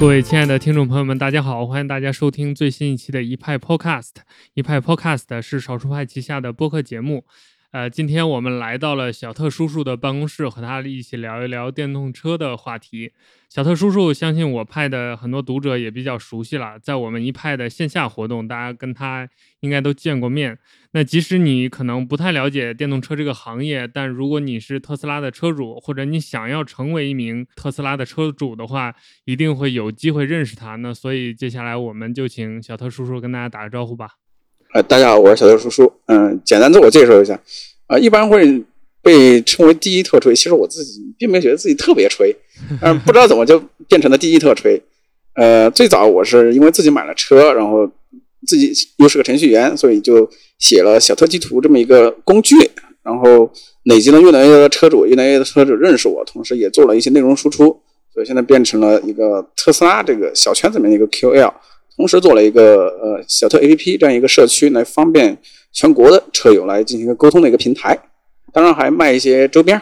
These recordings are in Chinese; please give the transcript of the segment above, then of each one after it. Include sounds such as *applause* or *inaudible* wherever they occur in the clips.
各位亲爱的听众朋友们，大家好，欢迎大家收听最新一期的一派 Podcast。一派 Podcast 是少数派旗下的播客节目。呃，今天我们来到了小特叔叔的办公室，和他一起聊一聊电动车的话题。小特叔叔，相信我派的很多读者也比较熟悉了，在我们一派的线下活动，大家跟他应该都见过面。那即使你可能不太了解电动车这个行业，但如果你是特斯拉的车主，或者你想要成为一名特斯拉的车主的话，一定会有机会认识他。那所以接下来我们就请小特叔叔跟大家打个招呼吧。呃，大家好，我是小特叔叔。嗯，简单自我介绍一下。啊，一般会被称为第一特吹。其实我自己并没有觉得自己特别吹，嗯，不知道怎么就变成了第一特吹。呃，最早我是因为自己买了车，然后自己又是个程序员，所以就写了小特地图这么一个工具，然后累积了越来越多的车主，越来越多的车主认识我，同时也做了一些内容输出，所以现在变成了一个特斯拉这个小圈子里面的一个 QL。同时做了一个呃小特 APP 这样一个社区，来方便全国的车友来进行一个沟通的一个平台。当然还卖一些周边。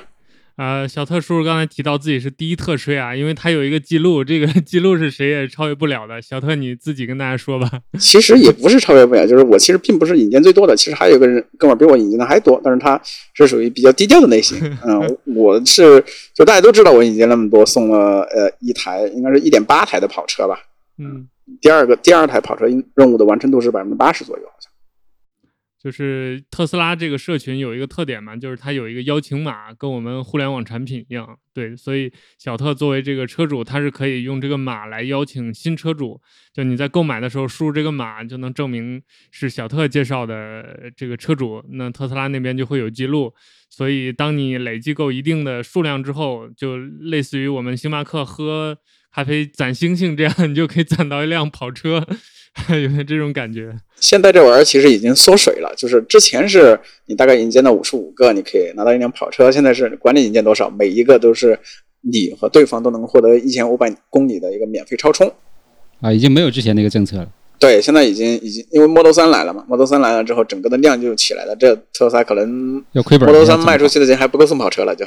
呃，小特叔叔刚才提到自己是第一特吹啊，因为他有一个记录，这个 *laughs* 记录是谁也超越不了的。小特你自己跟大家说吧。*laughs* 其实也不是超越不了，就是我其实并不是引荐最多的，其实还有一个人哥们比我引荐的还多，但是他是属于比较低调的类型。*laughs* 嗯，我是就大家都知道我引荐那么多，送了呃一台，应该是一点八台的跑车吧。嗯。第二个第二台跑车任务的完成度是百分之八十左右。就是特斯拉这个社群有一个特点嘛，就是它有一个邀请码，跟我们互联网产品一样。对，所以小特作为这个车主，他是可以用这个码来邀请新车主。就你在购买的时候输入这个码，就能证明是小特介绍的这个车主，那特斯拉那边就会有记录。所以当你累计够一定的数量之后，就类似于我们星巴克喝。咖啡攒星星，这样你就可以攒到一辆跑车，*laughs* 有点这种感觉。现在这玩意儿其实已经缩水了，就是之前是你大概引荐到五十五个，你可以拿到一辆跑车，现在是管你引荐多少，每一个都是你和对方都能获得一千五百公里的一个免费超充。啊，已经没有之前那个政策了。对，现在已经已经因为 Model 三来了嘛，Model 三来了之后，整个的量就起来了。这特斯拉可能要亏本，Model 三卖出去的钱还不够送跑车了就。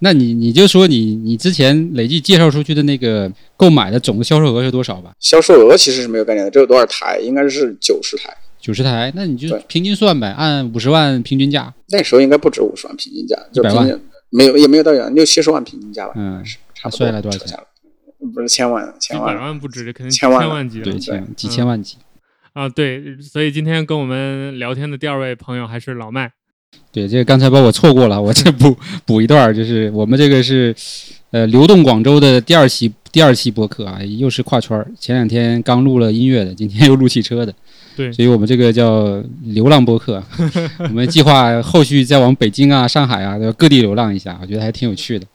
那你你就说你你之前累计介绍出去的那个购买的总的销售额是多少吧？销售额其实是没有概念的，这有多少台？应该是九十台。九十台，那你就平均算呗，按五十万平均价。那时候应该不止五十万平均价，就百万没有也没有到六七十万平均价吧？嗯，差不多。算下来多少钱了？不是千万，千万。百万不止，肯定千万级。对，千几千万级。啊，对，所以今天跟我们聊天的第二位朋友还是老麦。对，这个刚才把我错过了，我这补补一段，就是我们这个是，呃，流动广州的第二期第二期播客啊，又是跨圈儿。前两天刚录了音乐的，今天又录汽车的，对，所以我们这个叫流浪播客。*laughs* 我们计划后续再往北京啊、上海啊各地流浪一下，我觉得还挺有趣的。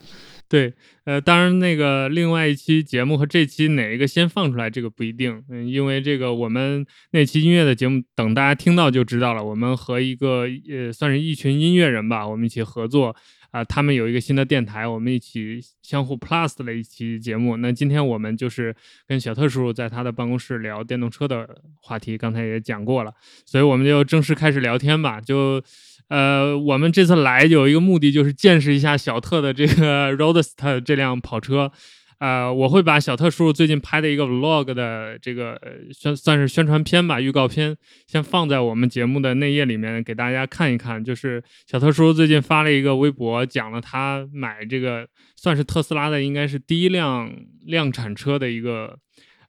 对。呃，当然，那个另外一期节目和这期哪一个先放出来，这个不一定，嗯，因为这个我们那期音乐的节目，等大家听到就知道了。我们和一个呃，算是一群音乐人吧，我们一起合作啊，他们有一个新的电台，我们一起相互 plus 的一期节目。那今天我们就是跟小特叔叔在他的办公室聊电动车的话题，刚才也讲过了，所以我们就正式开始聊天吧，就。呃，我们这次来有一个目的，就是见识一下小特的这个 *laughs* Roadster 这辆跑车。呃，我会把小特叔叔最近拍的一个 Vlog 的这个宣算是宣传片吧，预告片，先放在我们节目的内页里面给大家看一看。就是小特叔叔最近发了一个微博，讲了他买这个算是特斯拉的，应该是第一辆量产车的一个。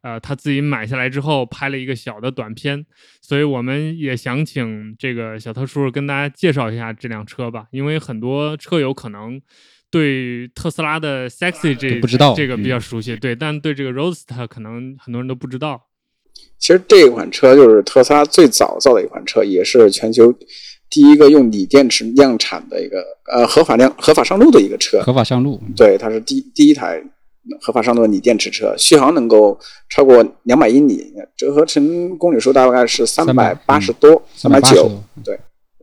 呃，他自己买下来之后拍了一个小的短片，所以我们也想请这个小特叔叔跟大家介绍一下这辆车吧，因为很多车友可能对特斯拉的 Sexy 这不知道这个比较熟悉，对，但对这个 Roadster 可能很多人都不知道。其实这款车就是特斯拉最早造的一款车，也是全球第一个用锂电池量产的一个呃合法量合法上路的一个车，合法上路，对，它是第第一台。合法上路的锂电池车，续航能够超过两百英里，折合成公里数大概是三百八十多，三百九。对，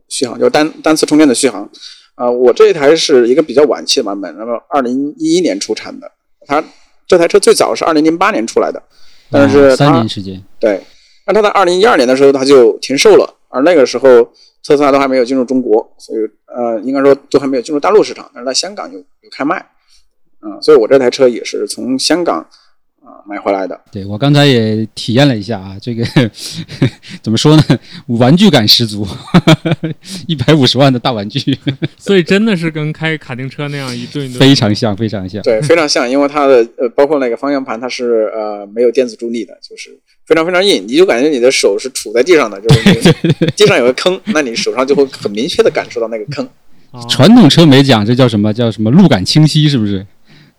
续航就是单单次充电的续航。啊，我这一台是一个比较晚期的版本，那么二零一一年出产的。它这台车最早是二零零八年出来的，但是三年时间。对，那它在二零一二年的时候它就停售了，而那个时候特斯拉都还没有进入中国，所以呃，应该说都还没有进入大陆市场，但是在香港有有开卖。嗯，所以我这台车也是从香港，啊买回来的。对我刚才也体验了一下啊，这个 *laughs* 怎么说呢，玩具感十足，*laughs* 一百五十万的大玩具，所以真的是跟开卡丁车那样一顿一顿。非常像，非常像。对，非常像，因为它的呃，包括那个方向盘，它是呃没有电子助力的，就是非常非常硬，你就感觉你的手是杵在地上的，就是你 *laughs* 地上有个坑，那你手上就会很明确的感受到那个坑。哦传统车没讲，这叫什么叫什么路感清晰，是不是？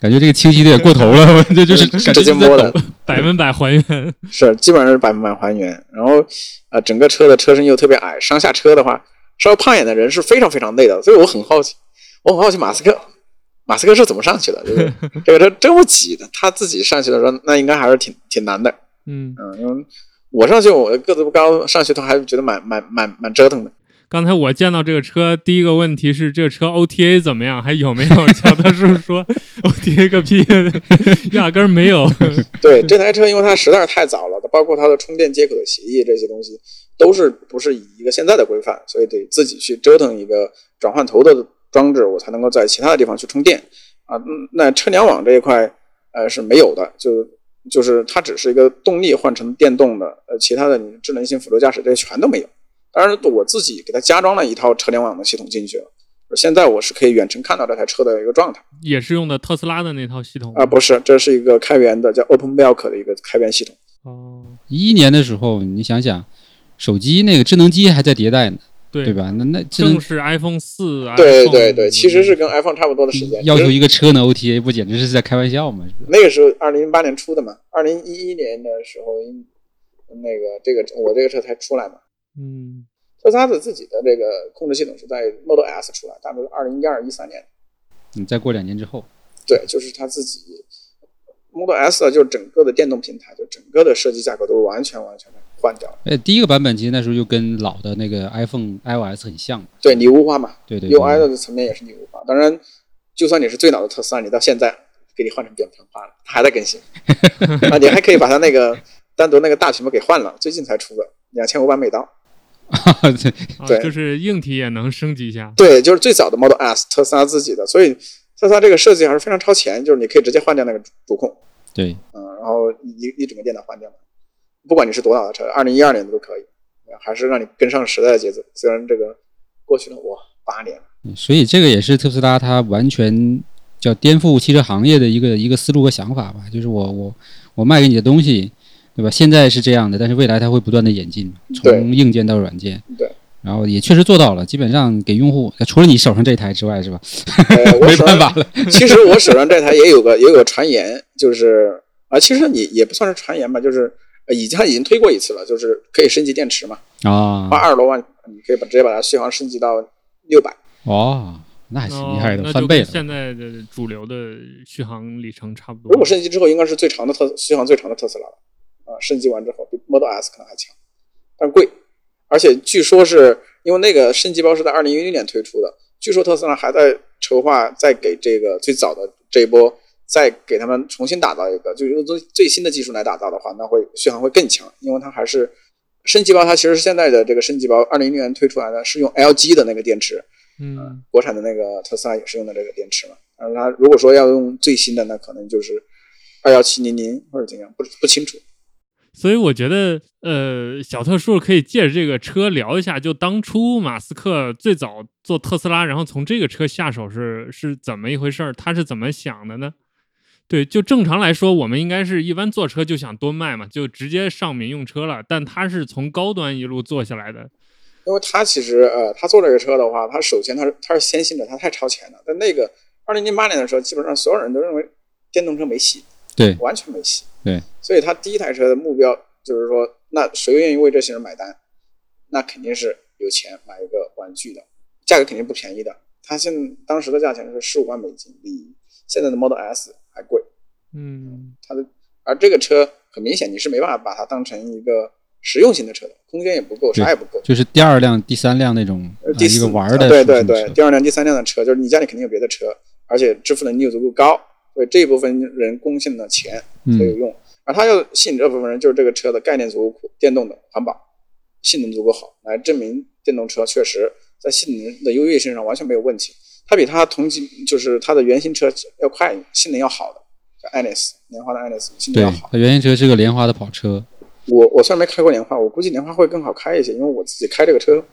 感觉这个清晰的也过头了，*laughs* 这就是感觉直接摸的，百分百还原。*laughs* 是基本上是百分百还原。然后呃，整个车的车身又特别矮，上下车的话，稍微胖一点的人是非常非常累的。所以我很好奇，我很好奇马斯克，马斯克是怎么上去的？就是 *laughs* 这个车这么挤的，他自己上去的时候，那应该还是挺挺难的。嗯，嗯，因为我上去我个子不高，上去都还觉得蛮蛮蛮蛮折腾的。刚才我见到这个车，第一个问题是这个车 OTA 怎么样，还有没有？乔特叔说 *laughs* OTA 个屁，*laughs* 压根没有。*laughs* 对这台车，因为它实在是太早了，包括它的充电接口的协议这些东西，都是不是以一个现在的规范，所以得自己去折腾一个转换头的装置，我才能够在其他的地方去充电啊。那车联网这一块，呃是没有的，就就是它只是一个动力换成电动的，呃，其他的你智能性辅助驾驶这些全都没有。当然，我自己给它加装了一套车联网的系统进去了。现在我是可以远程看到这台车的一个状态也是用的特斯拉的那套系统啊，不是，这是一个开源的叫 OpenMilk 的一个开源系统。哦，一一年的时候，你想想，手机那个智能机还在迭代呢，对对？吧？那那智能正是 iPhone 四，对对对，其实是跟 iPhone 差不多的时间。要求一个车能 OTA，*laughs* 不简直是在开玩笑吗？那个时候，二零零八年出的嘛，二零一一年的时候，那个这个我这个车才出来嘛。嗯，特斯拉的自己的这个控制系统是在 Model S 出来，大概是二零一二一三年。你再过两年之后，对，就是它自己 Model S 啊，就是整个的电动平台，就整个的设计架构都完全完全的换掉了。哎，第一个版本其实那时候就跟老的那个 iPhone iOS 很像，对，拟物化嘛对对对，UI 的层面也是拟物化。当然，就算你是最老的特斯拉，你到现在给你换成扁平化了，它还在更新 *laughs* 啊，你还可以把它那个单独那个大屏幕给换了，最近才出的，两千五百美刀。*laughs* 对。啊对就是硬体也能升级一下。对，就是最早的 Model S，特斯拉自己的，所以特斯拉这个设计还是非常超前，就是你可以直接换掉那个主控，对，嗯，然后一一整个电脑换掉，不管你是多老的车，二零一二年的都可以，还是让你跟上时代的节奏。虽然这个过去了哇八年了，所以这个也是特斯拉它完全叫颠覆汽车行业的一个一个思路和想法吧，就是我我我卖给你的东西，对吧？现在是这样的，但是未来它会不断的演进，从硬件到软件，对。然后也确实做到了，基本上给用户，除了你手上这台之外，是吧？呃，*laughs* 我没手上办法了，其实我手上这台也有个也有个传言，就是啊，其实你也不算是传言吧，就是呃已经它已经推过一次了，就是可以升级电池嘛，啊花，二十多万，你可以把直接把它续航升级到六百。哦，那还挺厉害的，翻倍了。现在的主流的续航里程差不多。如果升级之后，应该是最长的特续航最长的特斯拉了啊，升级完之后比 Model S 可能还强，但贵，而且据说是因为那个升级包是在二零一零年推出的，据说特斯拉还在筹划再给这个最早的这一波再给他们重新打造一个，就用最最新的技术来打造的话，那会续航会更强，因为它还是升级包，它其实是现在的这个升级包，二零一零年推出来的是用 LG 的那个电池，嗯，国产的那个特斯拉也是用的这个电池嘛。但是它如果说要用最新的，那可能就是二幺七零零或者怎样，不不清楚。所以我觉得，呃，小特叔可以借着这个车聊一下，就当初马斯克最早做特斯拉，然后从这个车下手是是怎么一回事儿？他是怎么想的呢？对，就正常来说，我们应该是一般坐车就想多卖嘛，就直接上民用车了。但他是从高端一路做下来的，因为他其实呃，他做这个车的话，他首先他是他是先行者，他太超前了。但那个二零零八年的时候，基本上所有人都认为电动车没戏，对完全没戏。对，所以他第一台车的目标就是说，那谁愿意为这些人买单？那肯定是有钱买一个玩具的，价格肯定不便宜的。他现当时的价钱是十五万美金，比现在的 Model S 还贵。嗯，它的而这个车很明显你是没办法把它当成一个实用型的车的，空间也不够，啥也不够。就是第二辆、第三辆那种、呃第四呃一个玩儿的对对对，第二辆、第三辆的车，就是你家里肯定有别的车，而且支付能力又足够高，所以这一部分人贡献的钱才有嗯，用。而他要吸引这部分人，就是这个车的概念足够酷，电动的、环保、性能足够好，来证明电动车确实在性能的优越性上完全没有问题。它比它同级就是它的原型车要快，性能要好的。叫爱丽丝，莲花的爱丽丝性能要好。，它原型车是个莲花的跑车，我我虽然没开过莲花，我估计莲花会更好开一些，因为我自己开这个车，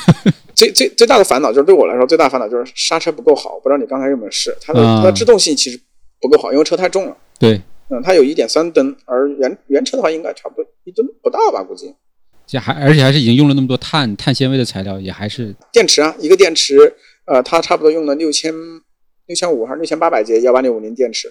*laughs* 最最最大的烦恼就是对我来说最大的烦恼就是刹车不够好。不知道你刚才有没有试？它的、啊它的制动性其实不够好，因为车太重了。对，嗯，它有一点三吨，而原原车的话应该差不多一吨不到吧，估计。这还而且还是已经用了那么多碳碳纤维的材料，也还是电池啊，一个电池，呃，它差不多用了六千六千五还是六千八百节幺八六五零电池，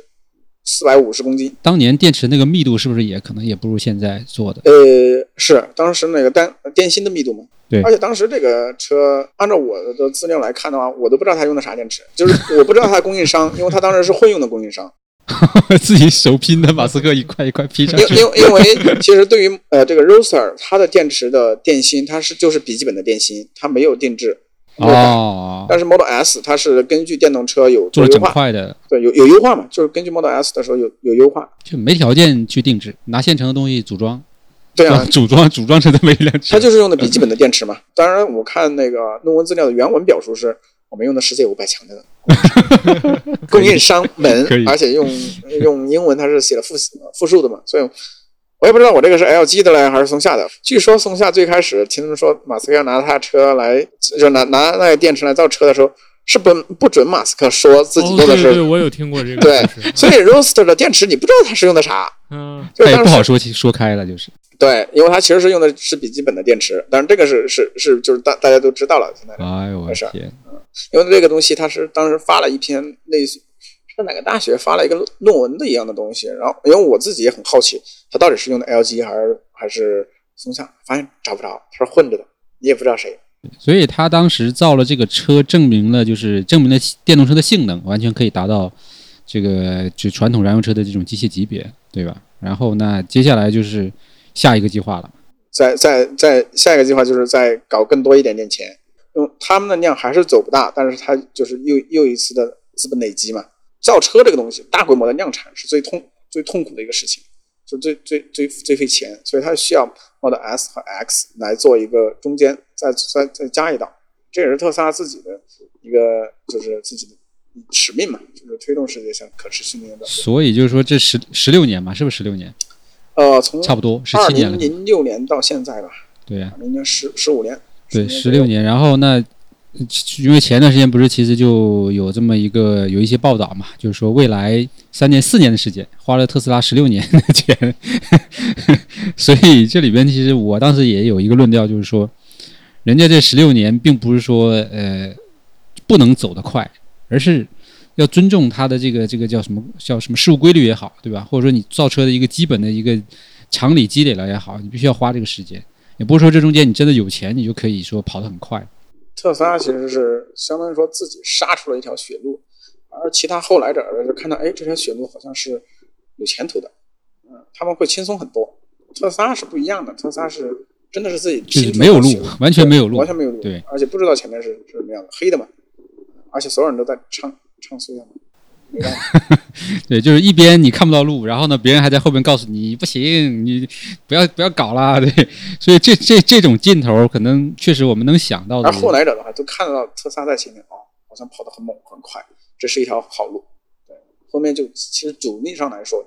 四百五十公斤。当年电池那个密度是不是也可能也不如现在做的？呃，是当时那个单电芯的密度嘛。对而且当时这个车，按照我的资料来看的话，我都不知道它用的啥电池，*laughs* 就是我不知道它的供应商，因为它当时是混用的供应商。*laughs* 自己手拼的马斯克一块一块拼上去。因因因为其实对于呃这个 Roadster 它的电池的电芯，它是就是笔记本的电芯，它没有定制。哦，但是 Model S 它是根据电动车有做了整优化，块的，对，有有优化嘛，就是根据 Model S 的时候有有优化。就没条件去定制，拿现成的东西组装，对啊，组装组装成这么一辆车它。就是用的笔记本的电池嘛。当然，我看那个论文资料的原文表述是我们用的世界五百强的 *laughs* 供应商们，而且用用英文它是写了复复数的嘛，所以我也不知道我这个是 LG 的嘞还是松下的。据说松下最开始听他们说马斯克要拿他车来，就拿拿那个电池来造车的时候，是不不准马斯克说自己哦用的是。对对，我有听过这个对。所以 Roadster 的电池你不知道它是用的啥，嗯，就是当时不好说起说开了，就是对，因为它其实是用的是笔记本的电池，但是这个是是是就是大大家都知道了，现在哎呦我天，因为这个东西它是当时发了一篇类似是哪个大学发了一个论文的一样的东西，然后因为我自己也很好奇，它到底是用的 LG 还是还是松下，发现找不着，它是混着的，你也不知道谁。所以他当时造了这个车，证明了就是证明了电动车的性能完全可以达到这个就传统燃油车的这种机械级别，对吧？然后那接下来就是下一个计划了，在在在下一个计划就是再搞更多一点点钱，用他们的量还是走不大，但是它就是又又一次的资本累积嘛。造车这个东西，大规模的量产是最痛最痛苦的一个事情，就最最最最费钱，所以它需要 Model S 和 X 来做一个中间，再再再加一道，这也是特斯拉自己的一个就是自己的使命嘛，就是推动世界向可持续能源的。所以就是说这十十六年嘛，是不是十六年？呃，从差不多十二七年了，零零六年到现在吧，对。呀、明年十十五年，对，10左右十六年。然后那因为前段时间不是其实就有这么一个有一些报道嘛，就是说未来三年四年的时间花了特斯拉十六年的钱，*laughs* 所以这里边其实我当时也有一个论调，就是说人家这十六年并不是说呃不能走得快，而是要尊重它的这个这个叫什么叫什么事物规律也好，对吧？或者说你造车的一个基本的一个常理积累了也好，你必须要花这个时间。也不是说这中间你真的有钱，你就可以说跑得很快。特斯拉其实是相当于说自己杀出了一条血路，而其他后来者就看到，哎，这条血路好像是有前途的，嗯，他们会轻松很多。特斯拉是不一样的，特斯拉是真的是自己就是没有路完全没有路完全没有路，对，而且不知道前面是是什么样的，黑的嘛，而且所有人都在唱唱衰他们，没办法，对，就是一边你看不到路，然后呢，别人还在后边告诉你不行，你不要不要搞啦，*laughs* 对。所以这这这种劲头，可能确实我们能想到的而。后来者的话都看得到特斯拉在前面，哦，好像跑得很猛很快，这是一条好路，对，后面就其实阻力上来说，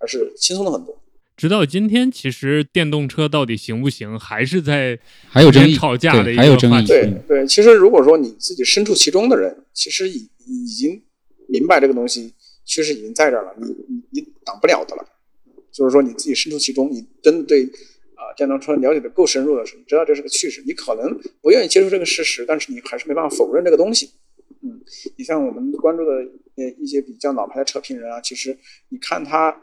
还是轻松了很多。直到今天，其实电动车到底行不行，还是在还有争议，吵架的对，一还有争议。个话题对嗯对，其实如果说你自己身处其中的人，其实已已经明白这个东西趋势已经在这儿了，你你你挡不了的了。就是说你自己身处其中，你真的对啊、电动车了解的够深入的时候，你知道这是个趋势，你可能不愿意接受这个事实，但是你还是没办法否认这个东西。嗯，你像我们关注的呃一些比较老牌的车评人啊，其实你看他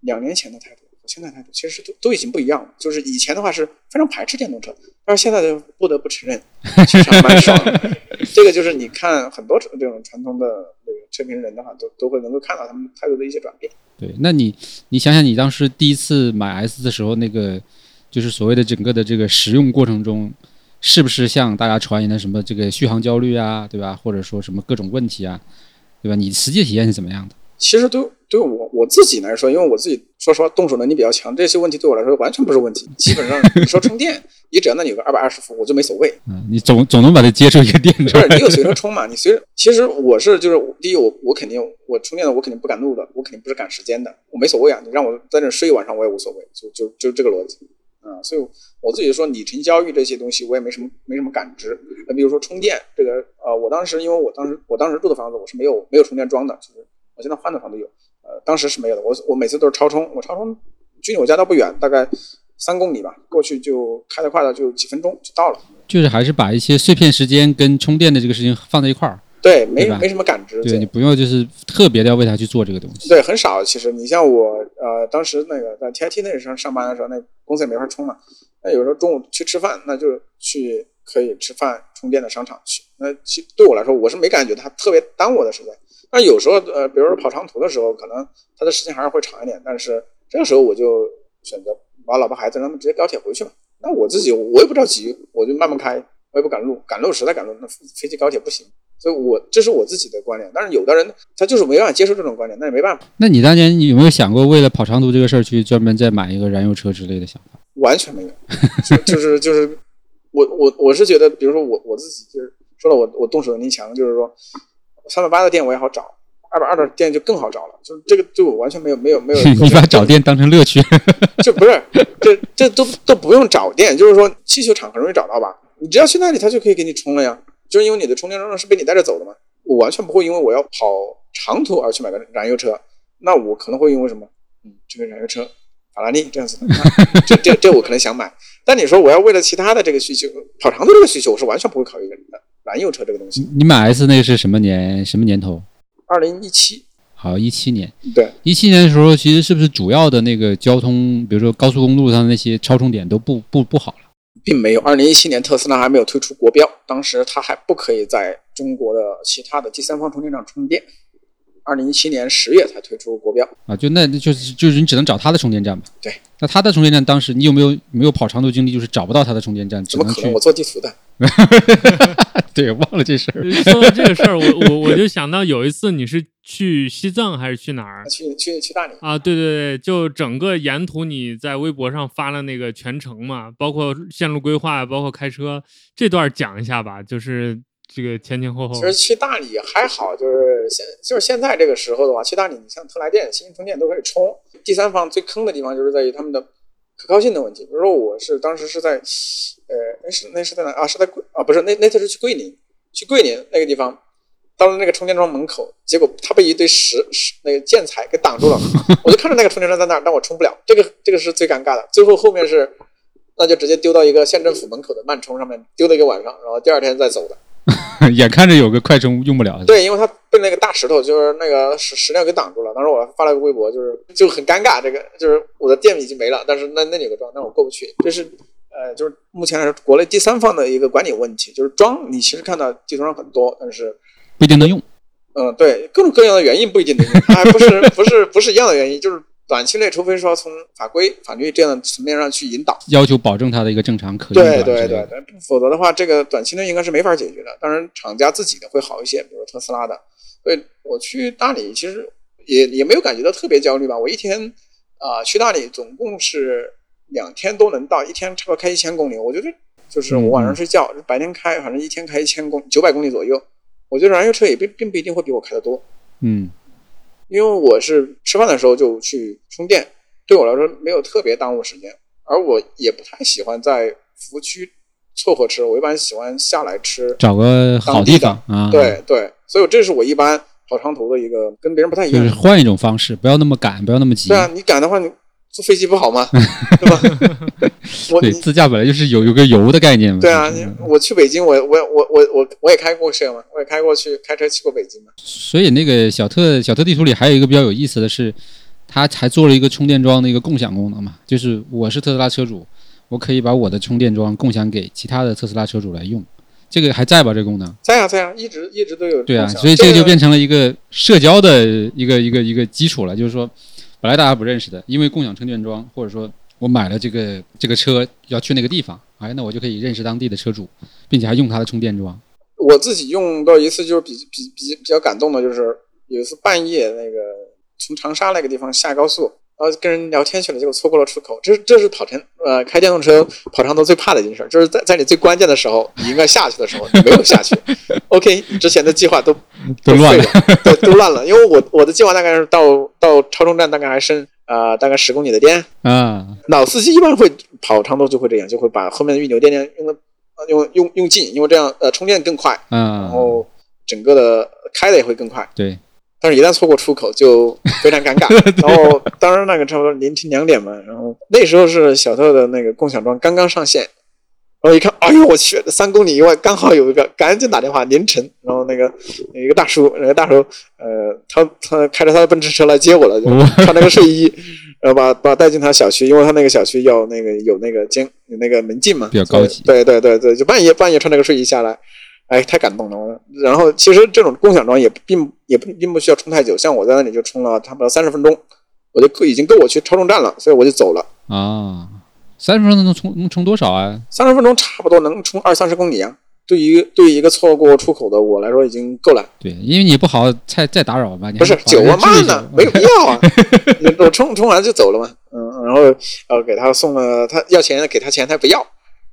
两年前的态度和现在态度，其实都都已经不一样了。就是以前的话是非常排斥电动车，但是现在就不得不承认，其实还蛮爽的。*laughs* 这个就是你看很多这种传统的那个车评人的话，都都会能够看到他们态度的一些转变。对，那你你想想，你当时第一次买 S 的时候，那个就是所谓的整个的这个使用过程中，是不是像大家传言的什么这个续航焦虑啊，对吧？或者说什么各种问题啊，对吧？你实际体验是怎么样的？其实对对我我自己来说，因为我自己说实话动手能力比较强，这些问题对我来说完全不是问题。基本上 *laughs* 你说充电，你只要那里有个二百二十伏，我就没所谓。嗯，你总总能把它接出一个电出来。不是你有 *laughs* 随车充嘛？你随其实我是就是第一，我我肯定我充电的我肯定不敢录的，我肯定不是赶时间的，我没所谓啊。你让我在那睡一晚上我也无所谓，就就就这个逻辑啊。所以我自己说里程焦虑这些东西我也没什么没什么感知。那比如说充电这个呃，我当时因为我当时我当时住的房子我是没有没有充电桩的，就是我现在换的房子有。呃，当时是没有的，我我每次都是超充，我超充距离我家倒不远，大概三公里吧，过去就开得快的就几分钟就到了。就是还是把一些碎片时间跟充电的这个事情放在一块儿。对，没没什么感知。对你不用就是特别的要为他去做这个东西。对，很少。其实你像我，呃，当时那个在 TIT 那上上班的时候，那公司也没法充嘛。那有时候中午去吃饭，那就去可以吃饭充电的商场去。那其对我来说，我是没感觉它特别耽误我的时间。那有时候，呃，比如说跑长途的时候，可能它的时间还是会长一点。但是这个时候，我就选择把老婆孩子让他们直接高铁回去嘛。那我自己我也不着急，我就慢慢开，我也不赶路。赶路实在赶路，那飞机高铁不行。所以我这是我自己的观点。但是有的人他就是没办法接受这种观点，那也没办法。那你当年有没有想过，为了跑长途这个事儿去专门再买一个燃油车之类的想法？完全没有，就是就是我我我是觉得，比如说我我自己就是说了，我我动手能力强，就是说。三百八的店我也好找，二百二的店就更好找了。就是这个，对我完全没有没有没有。*laughs* 你把找店当成乐趣？*laughs* 就不是，这这都都不用找店，就是说汽修厂很容易找到吧？你只要去那里，他就可以给你充了呀。就是因为你的充电桩是被你带着走的嘛。我完全不会因为我要跑长途而去买个燃油车。那我可能会因为什么？嗯，这个燃油车，法拉利这样子的，*laughs* 这这这我可能想买。但你说我要为了其他的这个需求，跑长途这个需求，我是完全不会考虑的。燃油车这个东西，你买 S 那个是什么年？什么年头？二零一七。好，一七年。对，一七年的时候，其实是不是主要的那个交通，比如说高速公路上的那些超充点都不不不好了？并没有。二零一七年特斯拉还没有推出国标，当时它还不可以在中国的其他的第三方充电站充电。二零一七年十月才推出国标啊，就那就是就是你只能找他的充电站吧。对，那他的充电站当时你有没有没有跑长途经历，就是找不到他的充电站？怎么可能？我做地图的。*laughs* *laughs* 对，忘了这事儿。说到这个事儿，我我我就想到有一次你是去西藏还是去哪儿？去去去大理啊！对对对，就整个沿途你在微博上发了那个全程嘛，包括线路规划，包括开车这段讲一下吧，就是这个前前后后。其实去大理还好，就是现就是现在这个时候的话，去大理你像特来电、新充电都可以充。第三方最坑的地方就是在于他们的可靠性的问题。比如说我是当时是在。呃，那是那是在哪啊？是在桂啊？不是，那那次是去桂林，去桂林那个地方，到了那个充电桩门口，结果他被一堆石石那个建材给挡住了。我就看着那个充电桩在那儿，但我充不了。这个这个是最尴尬的。最后后面是，那就直接丢到一个县政府门口的慢充上面，丢了一个晚上，然后第二天再走的。*laughs* 眼看着有个快充用不了。对，因为它被那个大石头，就是那个石石料给挡住了。当时我发了个微博，就是就很尴尬。这个就是我的店已经没了，但是那那里有个桩，但我过不去。这是。呃，就是目前来说，国内第三方的一个管理问题，就是桩你其实看到地图上很多，但是不一定能用。嗯，对，各种各样的原因不一定能用，还不是不是不是一样的原因，就是短期内，除非说从法规法律这样的层面上去引导，要求保证它的一个正常可用。对对对对，否则的话，这个短期内应该是没法解决的。当然，厂家自己的会好一些，比如特斯拉的。所以我去大理，其实也也没有感觉到特别焦虑吧。我一天啊去大理总共是。两天都能到，一天差不多开一千公里，我觉得就是我晚上睡觉，白天开，反正一天开一千公九百公里左右。我觉得燃油车也并并不一定会比我开的多，嗯，因为我是吃饭的时候就去充电，对我来说没有特别耽误时间，而我也不太喜欢在服务区凑合吃，我一般喜欢下来吃，找个好地方啊，对对，所以这是我一般跑长途的一个跟别人不太一样，就是换一种方式，不要那么赶，不要那么急。对啊，你赶的话你。坐飞机不好吗？*laughs* 对吧？我对自驾本来就是有有个油的概念嘛。对啊，我去北京，我我我我我我也开过车嘛，我也开过去开车去过北京嘛。所以那个小特小特地图里还有一个比较有意思的是，他还做了一个充电桩的一个共享功能嘛，就是我是特斯拉车主，我可以把我的充电桩共享给其他的特斯拉车主来用。这个还在吧？这个功能在啊，在啊，一直一直都有。对啊，所以这个就变成了一个社交的一个一个一个基础了，就是说。本来大家不认识的，因为共享充电桩，或者说我买了这个这个车要去那个地方，哎，那我就可以认识当地的车主，并且还用他的充电桩。我自己用到一次就是比比比比较感动的，就是有一次半夜那个从长沙那个地方下高速，然后跟人聊天去了，结果错过了出口。这这是跑长呃开电动车跑长途最怕的一件事，就是在在你最关键的时候，你应该下去的时候，你没有下去。*laughs* OK，你之前的计划都都乱了，*laughs* 对，都乱了。因为我我的计划大概是到到超充站大概还剩啊、大概十公里的电。嗯，老司机一般会跑长途就会这样，就会把后面的预留电量用的呃用用用尽，因为这样呃充电更快，嗯然啊，后整个的开的也会更快。对，但是，一旦错过出口，就非常尴尬。*laughs* 然后，当时那个差不多凌晨两点嘛，然后那时候是小特的那个共享桩刚刚上线，然后一看，哎呦我去，三公里以外刚好有一个，赶紧打电话凌晨，然后那个一个大叔，那个大叔，呃，他他开着他的奔驰车来接我了，就穿那个睡衣，然后把把我带进他小区，因为他那个小区要那个有那个监有那个门禁嘛，比较高级对对对对，就半夜半夜穿那个睡衣下来。哎，太感动了！我然后其实这种共享桩也并也并不需要充太久，像我在那里就充了差不多三十分钟，我就够已经够我去超重站了，所以我就走了。啊，三十分钟能充能充多少啊？三十分钟差不多能充二三十公里啊，对于对于一个错过出口的我来说已经够了。对，因为你不好再再打扰嘛，你不是还保持酒啊慢呢，没有必要啊。*laughs* 我充充完就走了嘛，嗯，然后呃给他送了，他要钱给他钱他不要，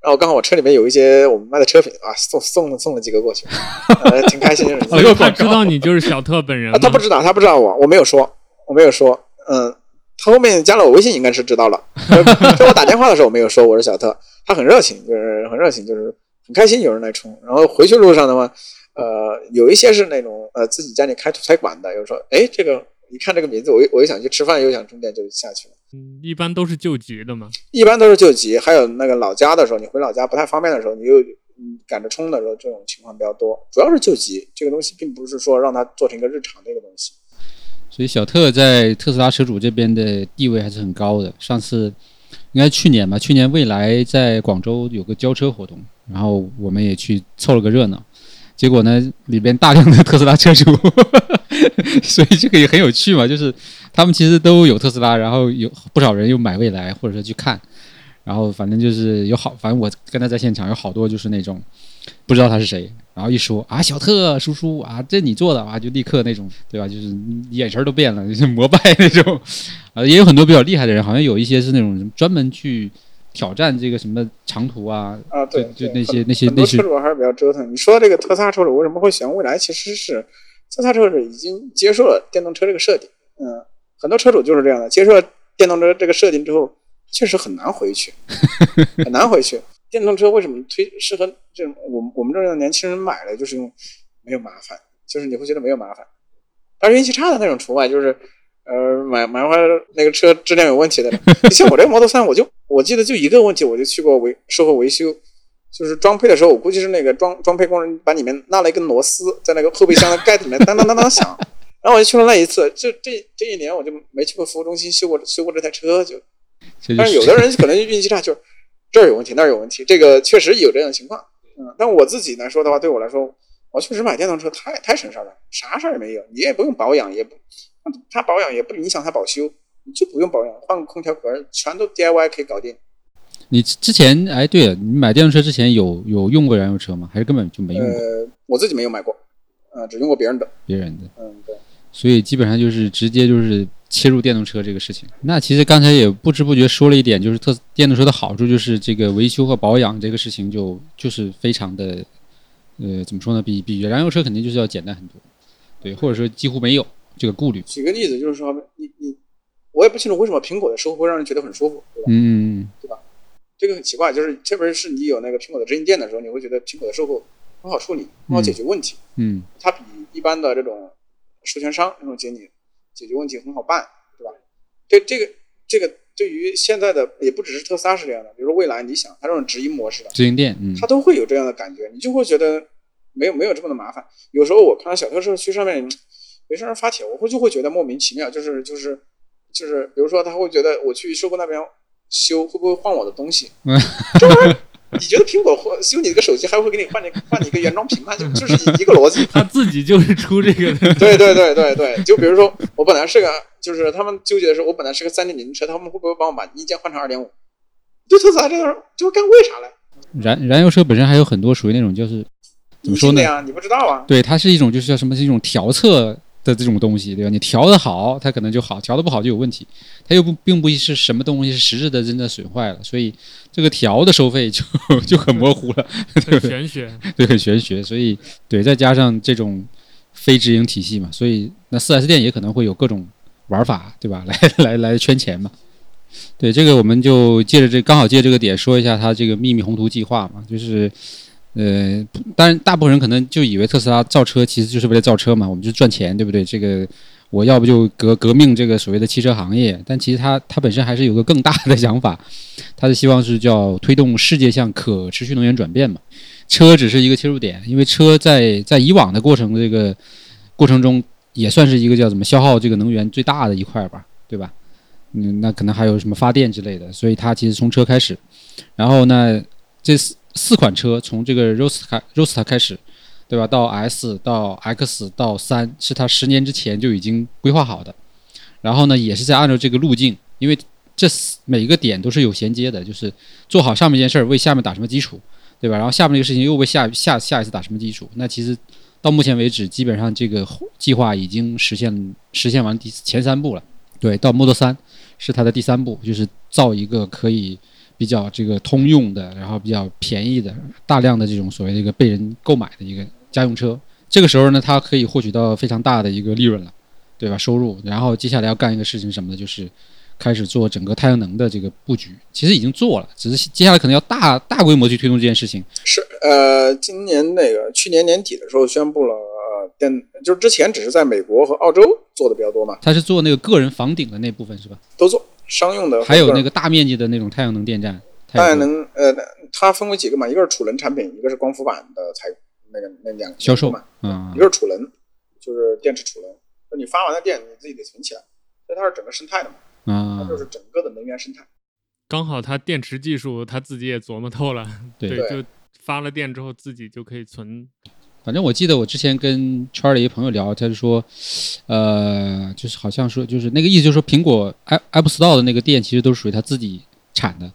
然后刚好我车里面有一些我们卖的车品啊，送送了送了几个过去，*laughs* 呃挺开心的。所以他知道你就是小特本人啊，他不知道，他不知道我，我没有说，我没有说，嗯，他后面加了我微信，应该是知道了。*laughs* 给我打电话的时候，我没有说我是小特，他很热情，就是很热情，就是很开心有人来充。然后回去路上的话，呃，有一些是那种呃自己家里开土菜馆的，有时候哎这个一看这个名字，我又我又想去吃饭，又想充电，就下去了。嗯一般都是救急的嘛。一般都是救急，还有那个老家的时候，你回老家不太方便的时候，你又嗯赶着充的时候，这种情况比较多。主要是救急，这个东西并不是说让它做成一个日常的一个东西。所以小特在特斯拉车主这边的地位还是很高的。上次应该去年吧，去年蔚来在广州有个交车活动，然后我们也去凑了个热闹。结果呢，里边大量的特斯拉车主，*laughs* 所以这个也很有趣嘛。就是他们其实都有特斯拉，然后有不少人又买蔚来，或者说去看，然后反正就是有好，反正我跟他在现场有好多就是那种不知道他是谁，然后一说啊小特叔叔啊，这你做的啊，就立刻那种对吧？就是眼神都变了，就是膜拜那种。啊，也有很多比较厉害的人，好像有一些是那种专门去挑战这个什么长途啊，啊，对，就那些那些车主还是比较折腾。你说这个特斯拉车主为什么会选蔚来？其实是特斯拉车主已经接受了电动车这个设定。嗯，很多车主就是这样的，接受了电动车这个设定之后，确实很难回去，*laughs* 很难回去。电动车为什么推适合这种我们我们这样的年轻人买了，就是因为没有麻烦，就是你会觉得没有麻烦。但是运气差的那种除外，就是呃买买回来那个车质量有问题的。像我这个 Model 3，我就我记得就一个问题，我就去过维售后维修，就是装配的时候，我估计是那个装装配工人把里面拉了一根螺丝，在那个后备箱的盖子里面当当当当响，*laughs* 然后我就去了那一次，就这这一年我就没去过服务中心修过修过这台车，就但是有的人可能运气差，就是这儿有问题那儿有问题，这个确实有这样的情况。嗯，但我自己来说的话，对我来说，我确实买电动车太太省事儿了，啥事儿也没有，你也不用保养，也不它保养也不影响它保修，你就不用保养，换个空调壳全都 DIY 可以搞定。你之前哎，对了，你买电动车之前有有用过燃油车吗？还是根本就没用过呃，我自己没有买过，呃，只用过别人的。别人的？嗯，对。所以基本上就是直接就是切入电动车这个事情。那其实刚才也不知不觉说了一点，就是特电动车的好处就是这个维修和保养这个事情就就是非常的，呃，怎么说呢？比比燃油车肯定就是要简单很多，对，或者说几乎没有这个顾虑。举个例子，就是说，你你，我也不清楚为什么苹果的售后会让人觉得很舒服，对吧？嗯，对吧这个很奇怪，就是特别是你有那个苹果的直营店的时候，你会觉得苹果的售后很好处理，很好解决问题。嗯它比一般的这种授权商那种经理解决问题很好办，对吧？这这个这个对于现在的也不只是特斯拉是这样的，比如说蔚来，你想它这种直营模式的，直营店，嗯它都会有这样的感觉，你就会觉得没有没有这么的麻烦。有时候我看到小特社区上面有些人发帖，我会就会觉得莫名其妙，就是就是就是，比如说他会觉得我去售后那边修会不会换我的东西？*laughs* 这玩意儿你觉得苹果换修你这个手机还会给你换你换你一个原装屏吗？就就是一个逻辑。他自己就是出这个的。对对对对对，就比如说我本来是个，就是他们纠结的是我本来是个三点零车，他们会不会帮我把一键换成二点五？对特斯拉这个就干为啥嘞？燃燃油车本身还有很多属于那种就是怎么说呢？你不知道啊？对，它是一种就是叫什么？是一种调测的这种东西，对吧？你调的好，它可能就好；调的不好就有问题。它又不并不是什么东西是实质的真的损坏了，所以这个调的收费就 *laughs* 就很模糊了，*laughs* 很玄学。对，很玄学。所以对，再加上这种非直营体系嘛，所以那 4S 店也可能会有各种玩法，对吧？来 *laughs* 来来圈钱嘛。对，这个我们就借着这刚好借这个点说一下它这个秘密宏图计划嘛，就是呃，当然大部分人可能就以为特斯拉造车其实就是为了造车嘛，我们就赚钱，对不对？这个我要不就革革命这个所谓的汽车行业，但其实它它本身还是有个更大的想法，它的希望是叫推动世界向可持续能源转变嘛。车只是一个切入点，因为车在在以往的过程这个过程中也算是一个叫怎么消耗这个能源最大的一块吧，对吧？嗯，那可能还有什么发电之类的，所以它其实从车开始，然后呢，这四款车从这个 Roadster Roadster 开始，对吧？到 S 到 X 到三，是它十年之前就已经规划好的，然后呢，也是在按照这个路径，因为这每一个点都是有衔接的，就是做好上面一件事儿，为下面打什么基础，对吧？然后下面这个事情又为下下下一次打什么基础？那其实到目前为止，基本上这个计划已经实现实现完第前三步了，对，到 Model 三。是它的第三步，就是造一个可以比较这个通用的，然后比较便宜的、大量的这种所谓的一个被人购买的一个家用车。这个时候呢，它可以获取到非常大的一个利润了，对吧？收入。然后接下来要干一个事情什么呢，就是开始做整个太阳能的这个布局。其实已经做了，只是接下来可能要大大规模去推动这件事情。是，呃，今年那个去年年底的时候宣布了。电就是之前只是在美国和澳洲做的比较多嘛，他是做那个个人房顶的那部分是吧？都做商用的，还有那个大面积的那种太阳能电站。太阳能呃，它分为几个嘛？一个是储能产品，一个是光伏板的采那个那两销售嘛，嗯，一个是储能，就是电池储能，就你发完了电你自己得存起来，所以它是整个生态的嘛，啊，它就是整个的能源生态。刚好它电池技术它自己也琢磨透了，对，就发了电之后自己就可以存。反正我记得我之前跟圈里一朋友聊，他就说，呃，就是好像说，就是那个意思，就是说苹果 Apple Store 的那个店其实都是属于他自己产的，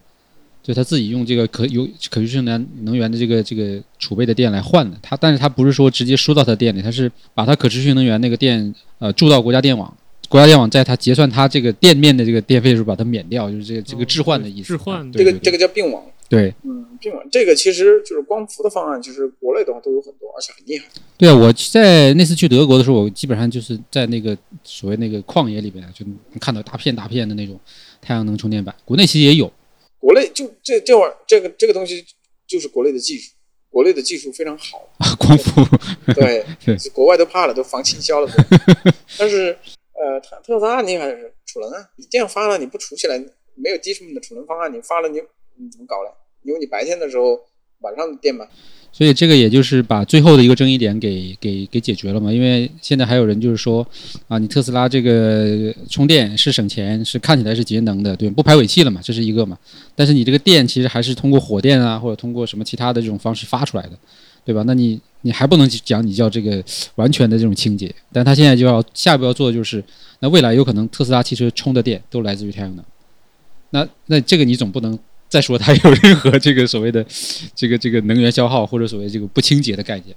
就他自己用这个可有可持续能能源的这个这个储备的电来换的。他但是他不是说直接输到他店里，他是把他可持续能源那个电呃注到国家电网，国家电网在他结算他这个店面的这个电费的时候把它免掉，就是这个这个置换的意思。置换，这个这个叫并网。对，嗯，并网这个其实就是光伏的方案，就是国内的话都有很多，而且很厉害。对啊，我在那次去德国的时候，我基本上就是在那个所谓那个旷野里边，就看到大片大片的那种太阳能充电板。国内其实也有，国内就这这玩意儿，这个这个东西就是国内的技术，国内的技术非常好啊。光伏，对，*laughs* 国外都怕了，都防倾销了。*laughs* 但是，呃，特特斯拉你还是储能啊，你电发了你不储起来，没有低成本的储能方案，你发了你你怎么搞嘞？因为你白天的时候晚上电嘛，所以这个也就是把最后的一个争议点给给给解决了嘛。因为现在还有人就是说啊，你特斯拉这个充电是省钱，是看起来是节能的，对，不排尾气了嘛，这是一个嘛。但是你这个电其实还是通过火电啊，或者通过什么其他的这种方式发出来的，对吧？那你你还不能讲你叫这个完全的这种清洁。但他现在就要下一步要做的就是，那未来有可能特斯拉汽车充的电都来自于太阳能，那那这个你总不能。再说它有任何这个所谓的 *laughs* 这个这个能源消耗或者所谓这个不清洁的概念，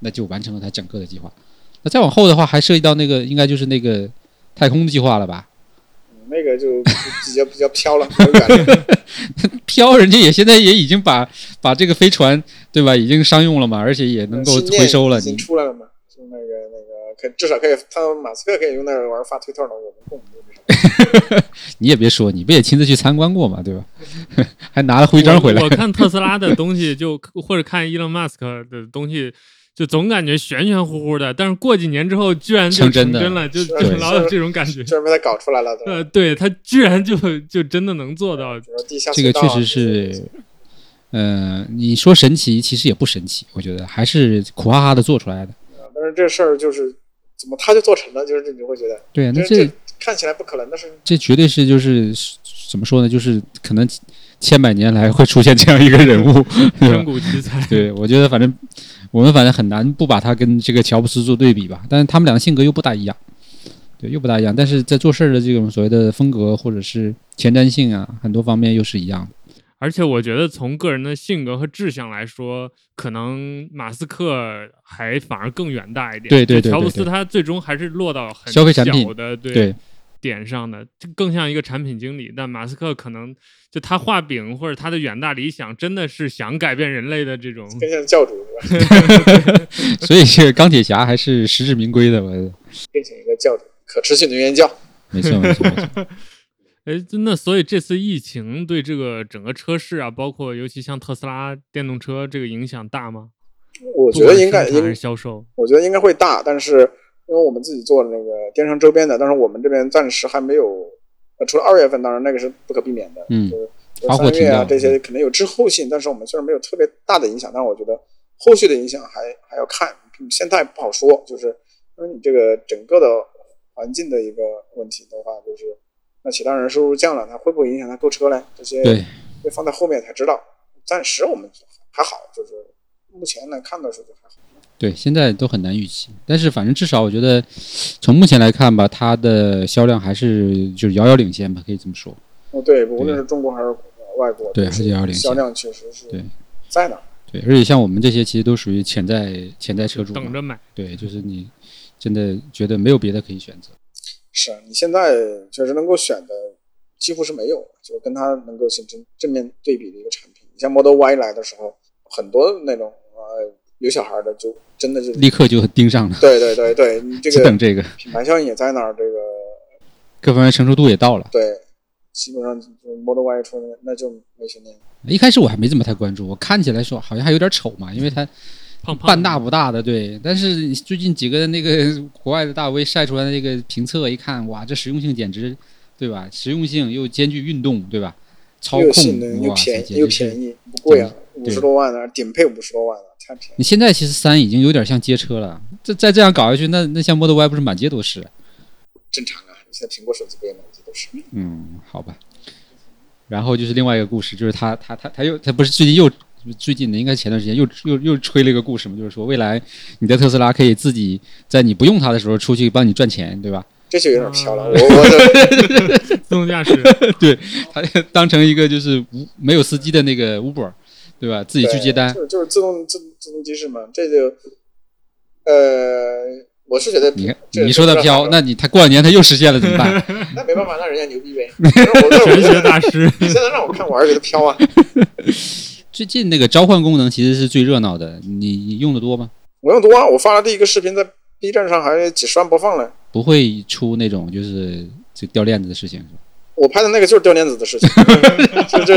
那就完成了它整个的计划。那再往后的话，还涉及到那个应该就是那个太空计划了吧？那个就比较比较飘了，*laughs* 飘，人家也现在也已经把把这个飞船对吧，已经商用了嘛，而且也能够回收了。已经出来了嘛？就那个那个，可至少可以，他马斯克可以用那个玩意儿发推特了，我们不。*laughs* 你也别说，你不也亲自去参观过嘛，对吧？*laughs* 还拿了徽章回来。我看特斯拉的东西，就或者看伊隆马斯克的东西，就总感觉玄玄乎乎的。但是过几年之后，居然就成真了，就就老有这种感觉。居然被他搞出来了。呃，对他居然就就真的能做到。这个确实是，嗯，你说神奇，其实也不神奇。我觉得还是苦哈哈的做出来的。但是这事儿就是怎么他就做成了，就是你会觉得，对，那这。看起来不可能的事，这绝对是就是怎么说呢？就是可能千百年来会出现这样一个人物，*laughs* 千古奇才。对，我觉得反正我们反正很难不把他跟这个乔布斯做对比吧。但是他们两个性格又不大一样，对，又不大一样。但是在做事儿的这种所谓的风格或者是前瞻性啊，很多方面又是一样的。而且我觉得从个人的性格和志向来说，可能马斯克还反而更远大一点。对对对就乔布斯他最终还是落到很消费产品小的对对点上的，就更像一个产品经理。但马斯克可能就他画饼或者他的远大理想，真的是想改变人类的这种。更像教主是吧？*laughs* 所以这个钢铁侠还是实至名归的，我觉得变成一个教主，可持续能源教。没错没错没错。*laughs* 哎，那所以这次疫情对这个整个车市啊，包括尤其像特斯拉电动车这个影响大吗？我觉得应该应是销售。我觉得应该会大，但是因为我们自己做的那个电商周边的，但是我们这边暂时还没有，呃，除了二月份，当然那个是不可避免的，嗯就是三月啊这些可能有滞后性，但是我们虽然没有特别大的影响，但是我觉得后续的影响还还要看，嗯现在不好说，就是因为你这个整个的环境的一个问题的话，就是那其他人收入降了，那会不会影响他购车嘞？这些对，会放在后面才知道，暂时我们还好，就是目前来看的时候就还好。对，现在都很难预期，但是反正至少我觉得，从目前来看吧，它的销量还是就是遥遥领先吧，可以这么说。哦，对，无论是中国还是外国，对还是遥遥领先销量确实是对在那儿。对，而且像我们这些其实都属于潜在潜在车主，等着买。对，就是你真的觉得没有别的可以选择。是啊，你现在确实能够选的几乎是没有，就跟它能够形成正面对比的一个产品。你像 Model Y 来的时候，很多那种呃有小孩的就真的就立刻就盯上了，对对对对，你 *laughs* 这只个等这个，品牌效应也在那儿，这个各方面成熟度也到了。对，基本上就 Model Y 出来那就没悬念。一开始我还没怎么太关注，我看起来说好像还有点丑嘛，因为它胖胖半大不大的，对。但是最近几个那个国外的大 V 晒出来的那个评测，一看哇，这实用性简直，对吧？实用性又兼具运动，对吧？操又性能控，又便宜又便宜，不贵啊，五十多万呢，顶配五十多万了，太便宜。你现在其实三已经有点像街车了，这再这样搞下去，那那像 Model Y 不是满街都是？正常啊，你现在苹果手机不也满街都是？嗯，好吧。然后就是另外一个故事，就是他他他他又他不是最近又最近的，应该前段时间又又又吹了一个故事嘛，就是说未来你的特斯拉可以自己在你不用它的时候出去帮你赚钱，对吧？这就有点飘了。啊我我 *laughs* 的自动驾驶，*laughs* 对它当成一个就是无没有司机的那个 Uber，对吧？自己去接单，就是就是自动自自动机式嘛，这就呃，我是觉得你看你说的飘，那你他过两年他又实现了怎么办？*laughs* 那没办法，那人家牛逼呗。玄学大师。你现在让我看，我还是觉得飘啊。最近那个召唤功能其实是最热闹的，你你用的多吗？我用多啊，我发了第一个视频在 B 站上还几十万播放了。不会出那种就是就掉链子的事情是吧？我拍的那个就是掉链子的事情，*laughs* 就就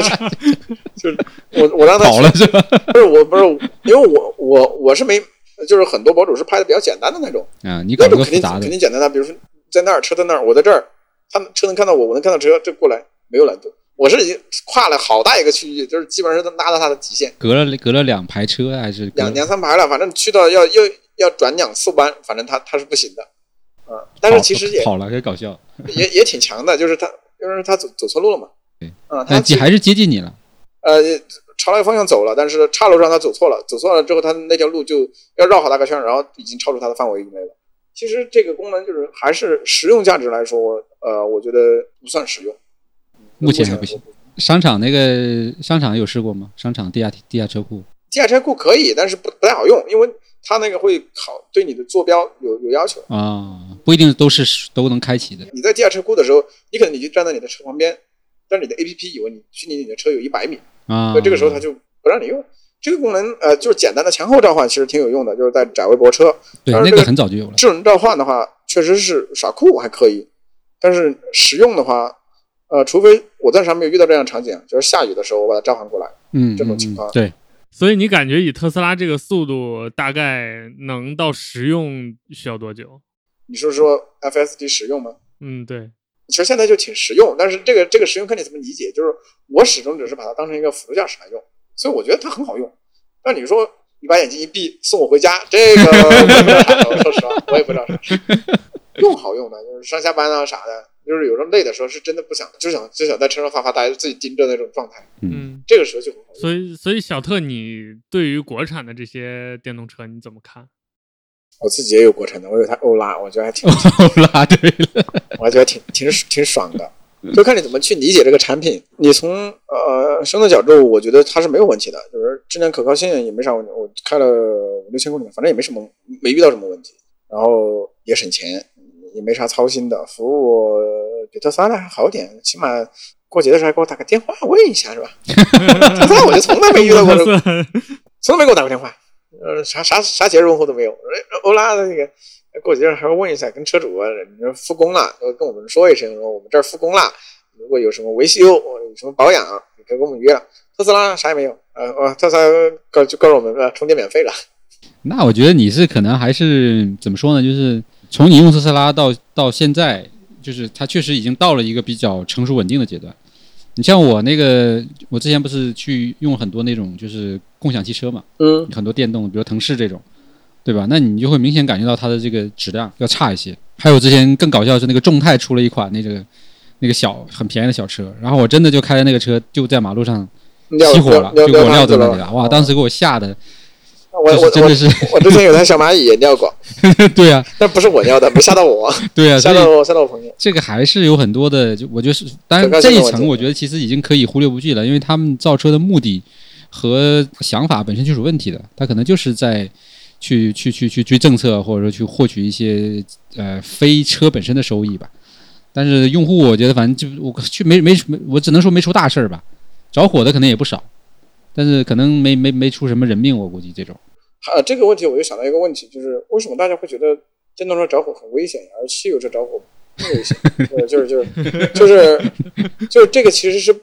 就是我我让他跑了是吧？不是我不是因为我我我是没就是很多博主是拍的比较简单的那种，啊，你搞那种肯定个复杂的肯，定简单的，比如说在那儿车在那儿，我在这儿，他车能看到我，我能看到车，这过来没有难度。我是已经跨了好大一个区域，就是基本上是拉到它的极限，隔了隔了两排车还是两两三排了，反正去到要要要转两次弯，反正它它是不行的，嗯、但是其实也好了，也搞笑。也也挺强的，就是他就是他走走错路了嘛，*laughs* 对嗯、它其但接还是接近你了，呃朝那个方向走了，但是岔路上他走错了，走错了之后，他那条路就要绕好大个圈，然后已经超出他的范围以内了。其实这个功能就是还是实用价值来说，呃，我觉得不算实用。目前还不行。商场那个商场有试过吗？商场地下地下车库地下车库可以，但是不不太好用，因为它那个会考对你的坐标有有要求。啊，不一定都是都能开启的。你在地下车库的时候，你可能你就站在你的车旁边，但是你的 APP 以为你距离你的车有一百米，啊，那这个时候它就不让你用。这个功能呃，就是简单的前后召唤，其实挺有用的，就是在窄位泊车。对那个很早就有了。智能召唤的话，确实是耍酷还可以，但是实用的话，呃，除非我暂时还没有遇到这样的场景，就是下雨的时候我把它召唤过来，嗯，这种嗯情况嗯对，所以你感觉以特斯拉这个速度，大概能到实用需要多久？你是说 FSD 实用吗？嗯，对，其实现在就挺实用，但是这个这个实用看你怎么理解，就是我始终只是把它当成一个辅助驾驶来用，所以我觉得它很好用。但你说你把眼睛一闭送我回家，这个我也不知道啥，我说实话，我也不知道啥事。*laughs* 用好用的，就是上下班啊啥的，就是有时候累的时候是真的不想，就想就想在车上发发呆，自己盯着那种状态，嗯，这个时候就很好。所以所以小特，你对于国产的这些电动车你怎么看？我自己也有国产的，我有台欧拉，我觉得还挺，欧 *laughs* 拉对了，我还觉得挺挺挺爽的。就看你怎么去理解这个产品。你从呃生的角度，我觉得它是没有问题的，就是质量可靠性也没啥问题。我开了五六千公里，反正也没什么，没遇到什么问题。然后也省钱，也没啥操心的，服务比特斯拉的还好点，起码过节的时候还给我打个电话问一下，是吧？特斯拉我就从来没遇到过，从来没给我打过电话，呃，啥啥啥节日问候都没有。欧拉的那个。过节还要问一下，跟车主啊，你说复工了，跟我们说一声，说我们这儿复工了，如果有什么维修，有什么保养，你可以跟我们约了。特斯拉啥也没有，呃，哦，特斯拉告就告诉我们，呃，充电免费了。那我觉得你是可能还是怎么说呢？就是从你用特斯拉到到现在，就是它确实已经到了一个比较成熟稳定的阶段。你像我那个，我之前不是去用很多那种就是共享汽车嘛，嗯，很多电动，比如腾势这种。对吧？那你就会明显感觉到它的这个质量要差一些。还有之前更搞笑的是，那个众泰出了一款那个那个小很便宜的小车，然后我真的就开着那个车就在马路上熄火了，就给我撂在那里了。哇，当时给我吓的，我我真的是，我之前有台小蚂蚁也尿过。*laughs* 对呀，但不是我尿的，没吓到我。*laughs* 对呀，吓到我，吓到我朋友。这个还是有很多的，就我觉得是，当然这一层我觉得其实已经可以忽略不计了，因为他们造车的目的和想法本身就是有问题的，他可能就是在。去去去去追政策，或者说去获取一些呃非车本身的收益吧。但是用户，我觉得反正就我去没没没，我只能说没出大事儿吧。着火的可能也不少，但是可能没没没出什么人命，我估计这种。啊，这个问题我就想到一个问题，就是为什么大家会觉得电动车着火很危险，而汽油车着火不危险？就是就是就是就是这个其实是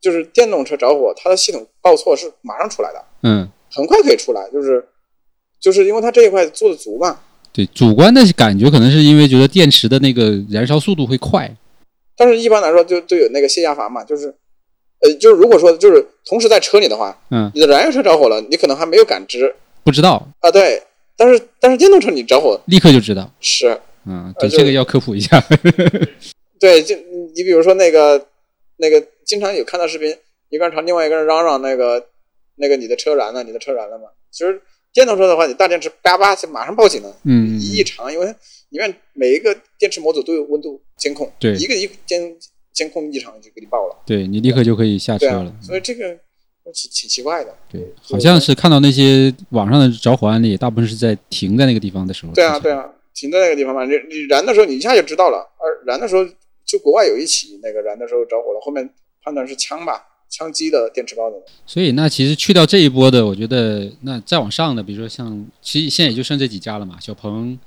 就是电动车着火，它的系统报错是马上出来的，嗯，很快可以出来，就是。就是因为它这一块做的足嘛，对，主观的感觉可能是因为觉得电池的那个燃烧速度会快，但是一般来说就都有那个泄压阀嘛，就是，呃，就是如果说就是同时在车里的话，嗯，你的燃油车着火了，你可能还没有感知，不知道。啊，对，但是但是电动车你着火立刻就知道，是，嗯，对，这个要科普一下，对，就你比如说那个那个经常有看到视频，一个人朝另外一个人嚷嚷那个那个你的车燃了，你的车燃了嘛，其实。电动车的话，你大电池叭叭就马上报警了，嗯，异常，因为里面每一个电池模组都有温度监控，对，一个一监监控异常就给你报了，对你立刻就可以下车了。所以这个挺挺奇怪的，对，好像是看到那些网上的着火案例，大部分是在停在那个地方的时候。对啊，对啊，停在那个地方嘛，你你燃的时候你一下就知道了，而燃的时候就国外有一起那个燃的时候着火了，后面判断是枪吧。枪击的电池包的，所以那其实去掉这一波的，我觉得那再往上的，比如说像，其实现在也就剩这几家了嘛，小鹏、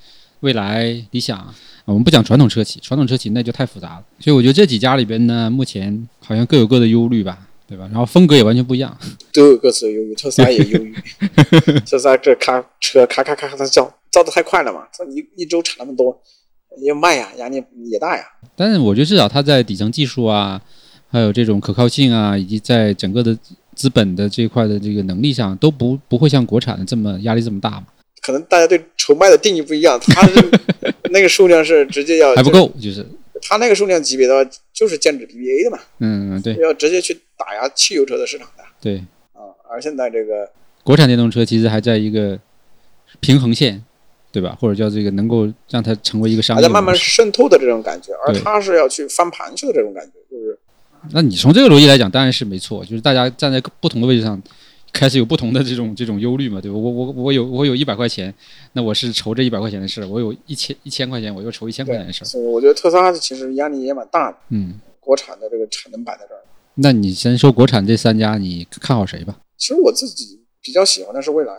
蔚来、理想，我们不讲传统车企，传统车企那就太复杂了。所以我觉得这几家里边呢，目前好像各有各的忧虑吧，对吧？然后风格也完全不一样，都有各自的忧虑。特斯拉也忧虑，特斯拉这咔车咔咔咔咔的叫，造的太快了嘛，这一一周产那么多，要卖呀，压力也大呀。但是我觉得至少它在底层技术啊。还有这种可靠性啊，以及在整个的资本的这一块的这个能力上，都不不会像国产的这么压力这么大嘛？可能大家对筹卖的定义不一样，*laughs* 它那个数量是直接要还不够，就是它那个数量级别的话，就是剑指 BBA 的嘛。嗯，对，要直接去打压汽油车的市场的。对，啊，而现在这个国产电动车其实还在一个平衡线，对吧？或者叫这个能够让它成为一个商业，还在慢慢渗透的这种感觉，而它是要去翻盘去的这种感觉，就是。那你从这个逻辑来讲，当然是没错，就是大家站在不同的位置上，开始有不同的这种这种忧虑嘛，对吧？我我我有我有一百块钱，那我是愁这一百块钱的事儿；我有一千一千块钱，我又愁一千块钱的事儿。所以我觉得特斯拉其实压力也蛮大的。嗯，国产的这个产能摆在这儿。那你先说国产这三家，你看好谁吧？其实我自己比较喜欢的是蔚来。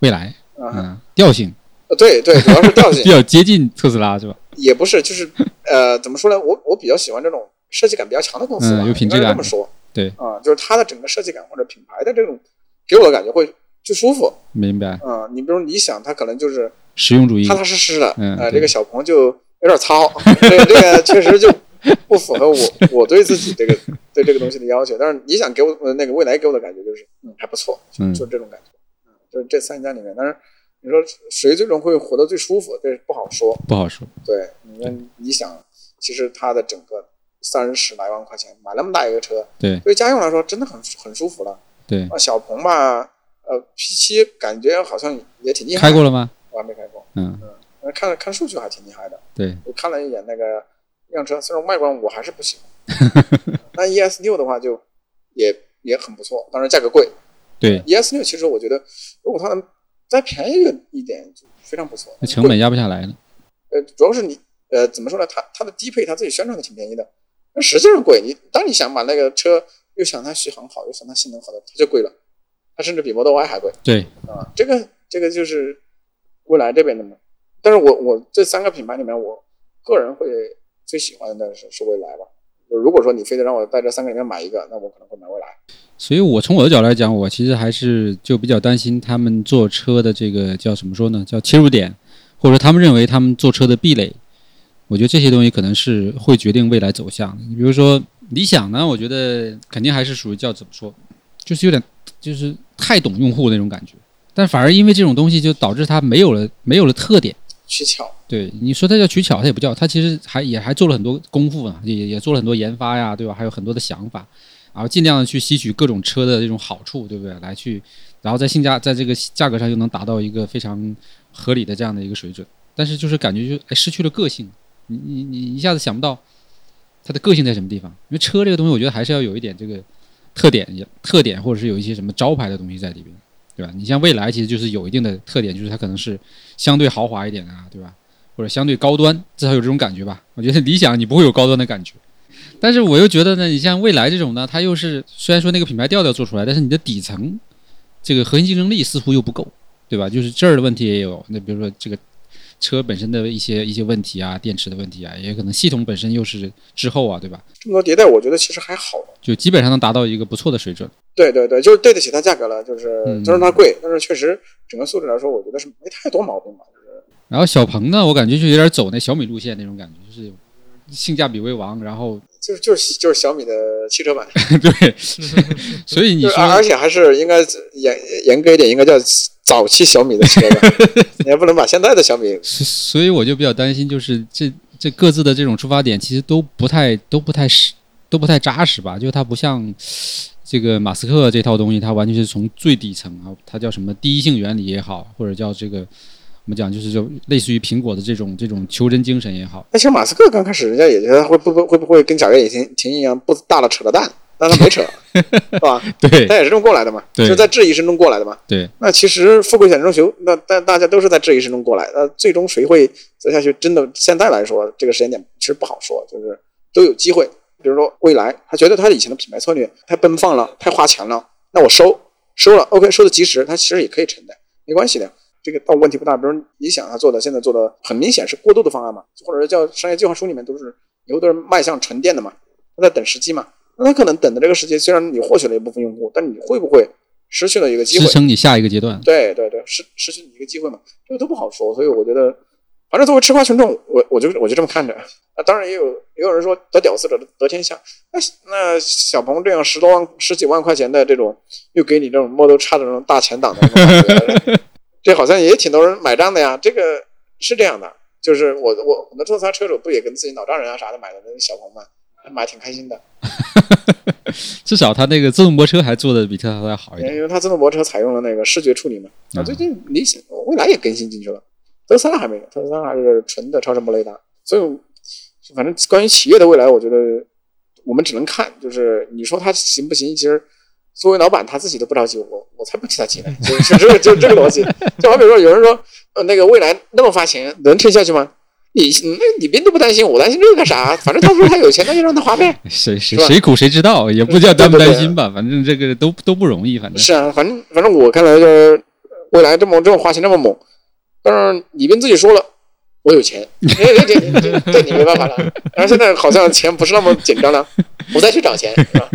蔚来，嗯，调性。呃，对对，主要是调性 *laughs* 比较接近特斯拉，是吧？也不是，就是呃，怎么说呢？我我比较喜欢这种。设计感比较强的公司吧，有品质感。这么说，对啊，就是它的整个设计感或者品牌的这种，给我的感觉会最舒服。明白。啊，你比如理想，它可能就是实用主义，踏踏实实的。嗯。这个小鹏就有点糙，*laughs* 这个这个确实就不符合我 *laughs* 我对自己这个对这个东西的要求。但是理想给我那个未来给我的感觉就是，嗯，还不错，就就这种感觉。嗯，就是这三家里面，但是你说谁最终会活得最舒服，这不好说。不好说。对，你看理想，其实它的整个。三十来万块钱买那么大一个车，对，对家用来说真的很很舒服了。对啊，小鹏吧，呃，P 七感觉好像也挺厉害。开过了吗？我还没开过。嗯嗯，看了看数据还挺厉害的。对，我看了一眼那个一辆车，虽然外观我还是不喜欢。*laughs* 那 ES 六的话就也也很不错，当然价格贵。对，ES 六其实我觉得，如果它能再便宜一点，就非常不错。那成本压不下来了。呃，主要是你呃怎么说呢？它它的低配它自己宣传的挺便宜的，那实际上贵。你当你想把那个车又想它续航好，又想它性能好的，它就贵了，它甚至比 Model Y 还贵对，啊。这个这个就是蔚来这边的嘛。但是我我这三个品牌里面，我个人会最喜欢的是是蔚来吧。就如果说你非得让我在这三个里面买一个，那我可能会买蔚来。所以我从我的角度来讲，我其实还是就比较担心他们做车的这个叫怎么说呢？叫切入点，或者说他们认为他们做车的壁垒。我觉得这些东西可能是会决定未来走向的。你比如说理想呢，我觉得肯定还是属于叫怎么说，就是有点就是太懂用户那种感觉。但反而因为这种东西，就导致它没有了没有了特点。取巧，对，你说它叫取巧，它也不叫，它其实还也还做了很多功夫呢，也也做了很多研发呀，对吧？还有很多的想法，然后尽量的去吸取各种车的这种好处，对不对？来去，然后在性价在这个价格上又能达到一个非常合理的这样的一个水准，但是就是感觉就哎失去了个性，你你你一下子想不到它的个性在什么地方，因为车这个东西，我觉得还是要有一点这个特点，特点或者是有一些什么招牌的东西在里边。对吧？你像蔚来，其实就是有一定的特点，就是它可能是相对豪华一点啊，对吧？或者相对高端，至少有这种感觉吧。我觉得理想你不会有高端的感觉，但是我又觉得呢，你像蔚来这种呢，它又是虽然说那个品牌调调做出来，但是你的底层这个核心竞争力似乎又不够，对吧？就是这儿的问题也有，那比如说这个车本身的一些一些问题啊，电池的问题啊，也可能系统本身又是滞后啊，对吧？这么多迭代，我觉得其实还好。就基本上能达到一个不错的水准。对对对，就是对得起它价格了，就是嗯虽然它贵，但是确实整个素质来说，我觉得是没太多毛病吧。就是然后小鹏呢，我感觉就有点走那小米路线那种感觉，就是性价比为王，然后就是就是就是小米的汽车版，*laughs* 对，所以你说而而且还是应该严严格一点，应该叫早期小米的汽车吧，你 *laughs* 也不能把现在的小米所所以我就比较担心，就是这这各自的这种出发点其实都不太都不太实都不太扎实吧，就它不像这个马斯克这套东西，它完全是从最底层啊，它叫什么第一性原理也好，或者叫这个我们讲就是就类似于苹果的这种这种求真精神也好，那其实马斯克刚开始人家也觉得会不会会不会跟贾跃亭亭一样不大了扯了蛋，但他没扯，*laughs* 是吧？对他也是这么过来的嘛，对就是在质疑声中过来的嘛。对，那其实富贵险中求，那但大家都是在质疑声中过来，那最终谁会走下去？真的现在来说，这个时间点其实不好说，就是都有机会。比如说未来，他觉得他以前的品牌策略太奔放了，太花钱了，那我收收了，OK，收的及时，他其实也可以承担，没关系的。这个倒问题不大。比如你想他做的，现在做的很明显是过渡的方案嘛，或者是叫商业计划书里面都是以后都是迈向沉淀的嘛，他在等时机嘛。那他可能等的这个时间，虽然你获取了一部分用户，但你会不会失去了一个机会？支撑你下一个阶段。对对对，失失去你一个机会嘛，这个都不好说。所以我觉得，反正作为吃瓜群众，我我就我就这么看着。啊，当然也有也有人说得屌丝者得天下。那那小鹏这样十多万、十几万块钱的这种，又给你这种 Model 的这种大前挡的这种感觉，*laughs* 这好像也挺多人买账的呀。这个是这样的，就是我我我的特斯拉车主不也跟自己老丈人啊啥的买的那个小鹏嘛，买挺开心的。*laughs* 至少他那个自动泊车还做的比特斯拉要好一点。因为它自动泊车采用了那个视觉处理嘛。啊，啊最近理想未来也更新进去了，特斯拉还没有，特斯拉还是纯的超声波雷达。所以，反正关于企业的未来，我觉得我们只能看，就是你说它行不行，其实。作为老板，他自己都不着急，我我才不替他急呢，就是这个就这个逻辑。就好比说，有人说，呃，那个未来那么发钱，能撑下去吗？你那你别都不担心，我担心这个干啥？反正他说他有钱，那就让他花呗。*laughs* 谁谁谁苦谁知道，也不叫担不对对对担心吧，反正这个都都不容易，反正是啊，反正反正我看来就是未来这么这么花钱这么猛，但是李斌自己说了，我有钱，*laughs* 这这这这对你没办法了。但是现在好像钱不是那么紧张了，我再去找钱是吧？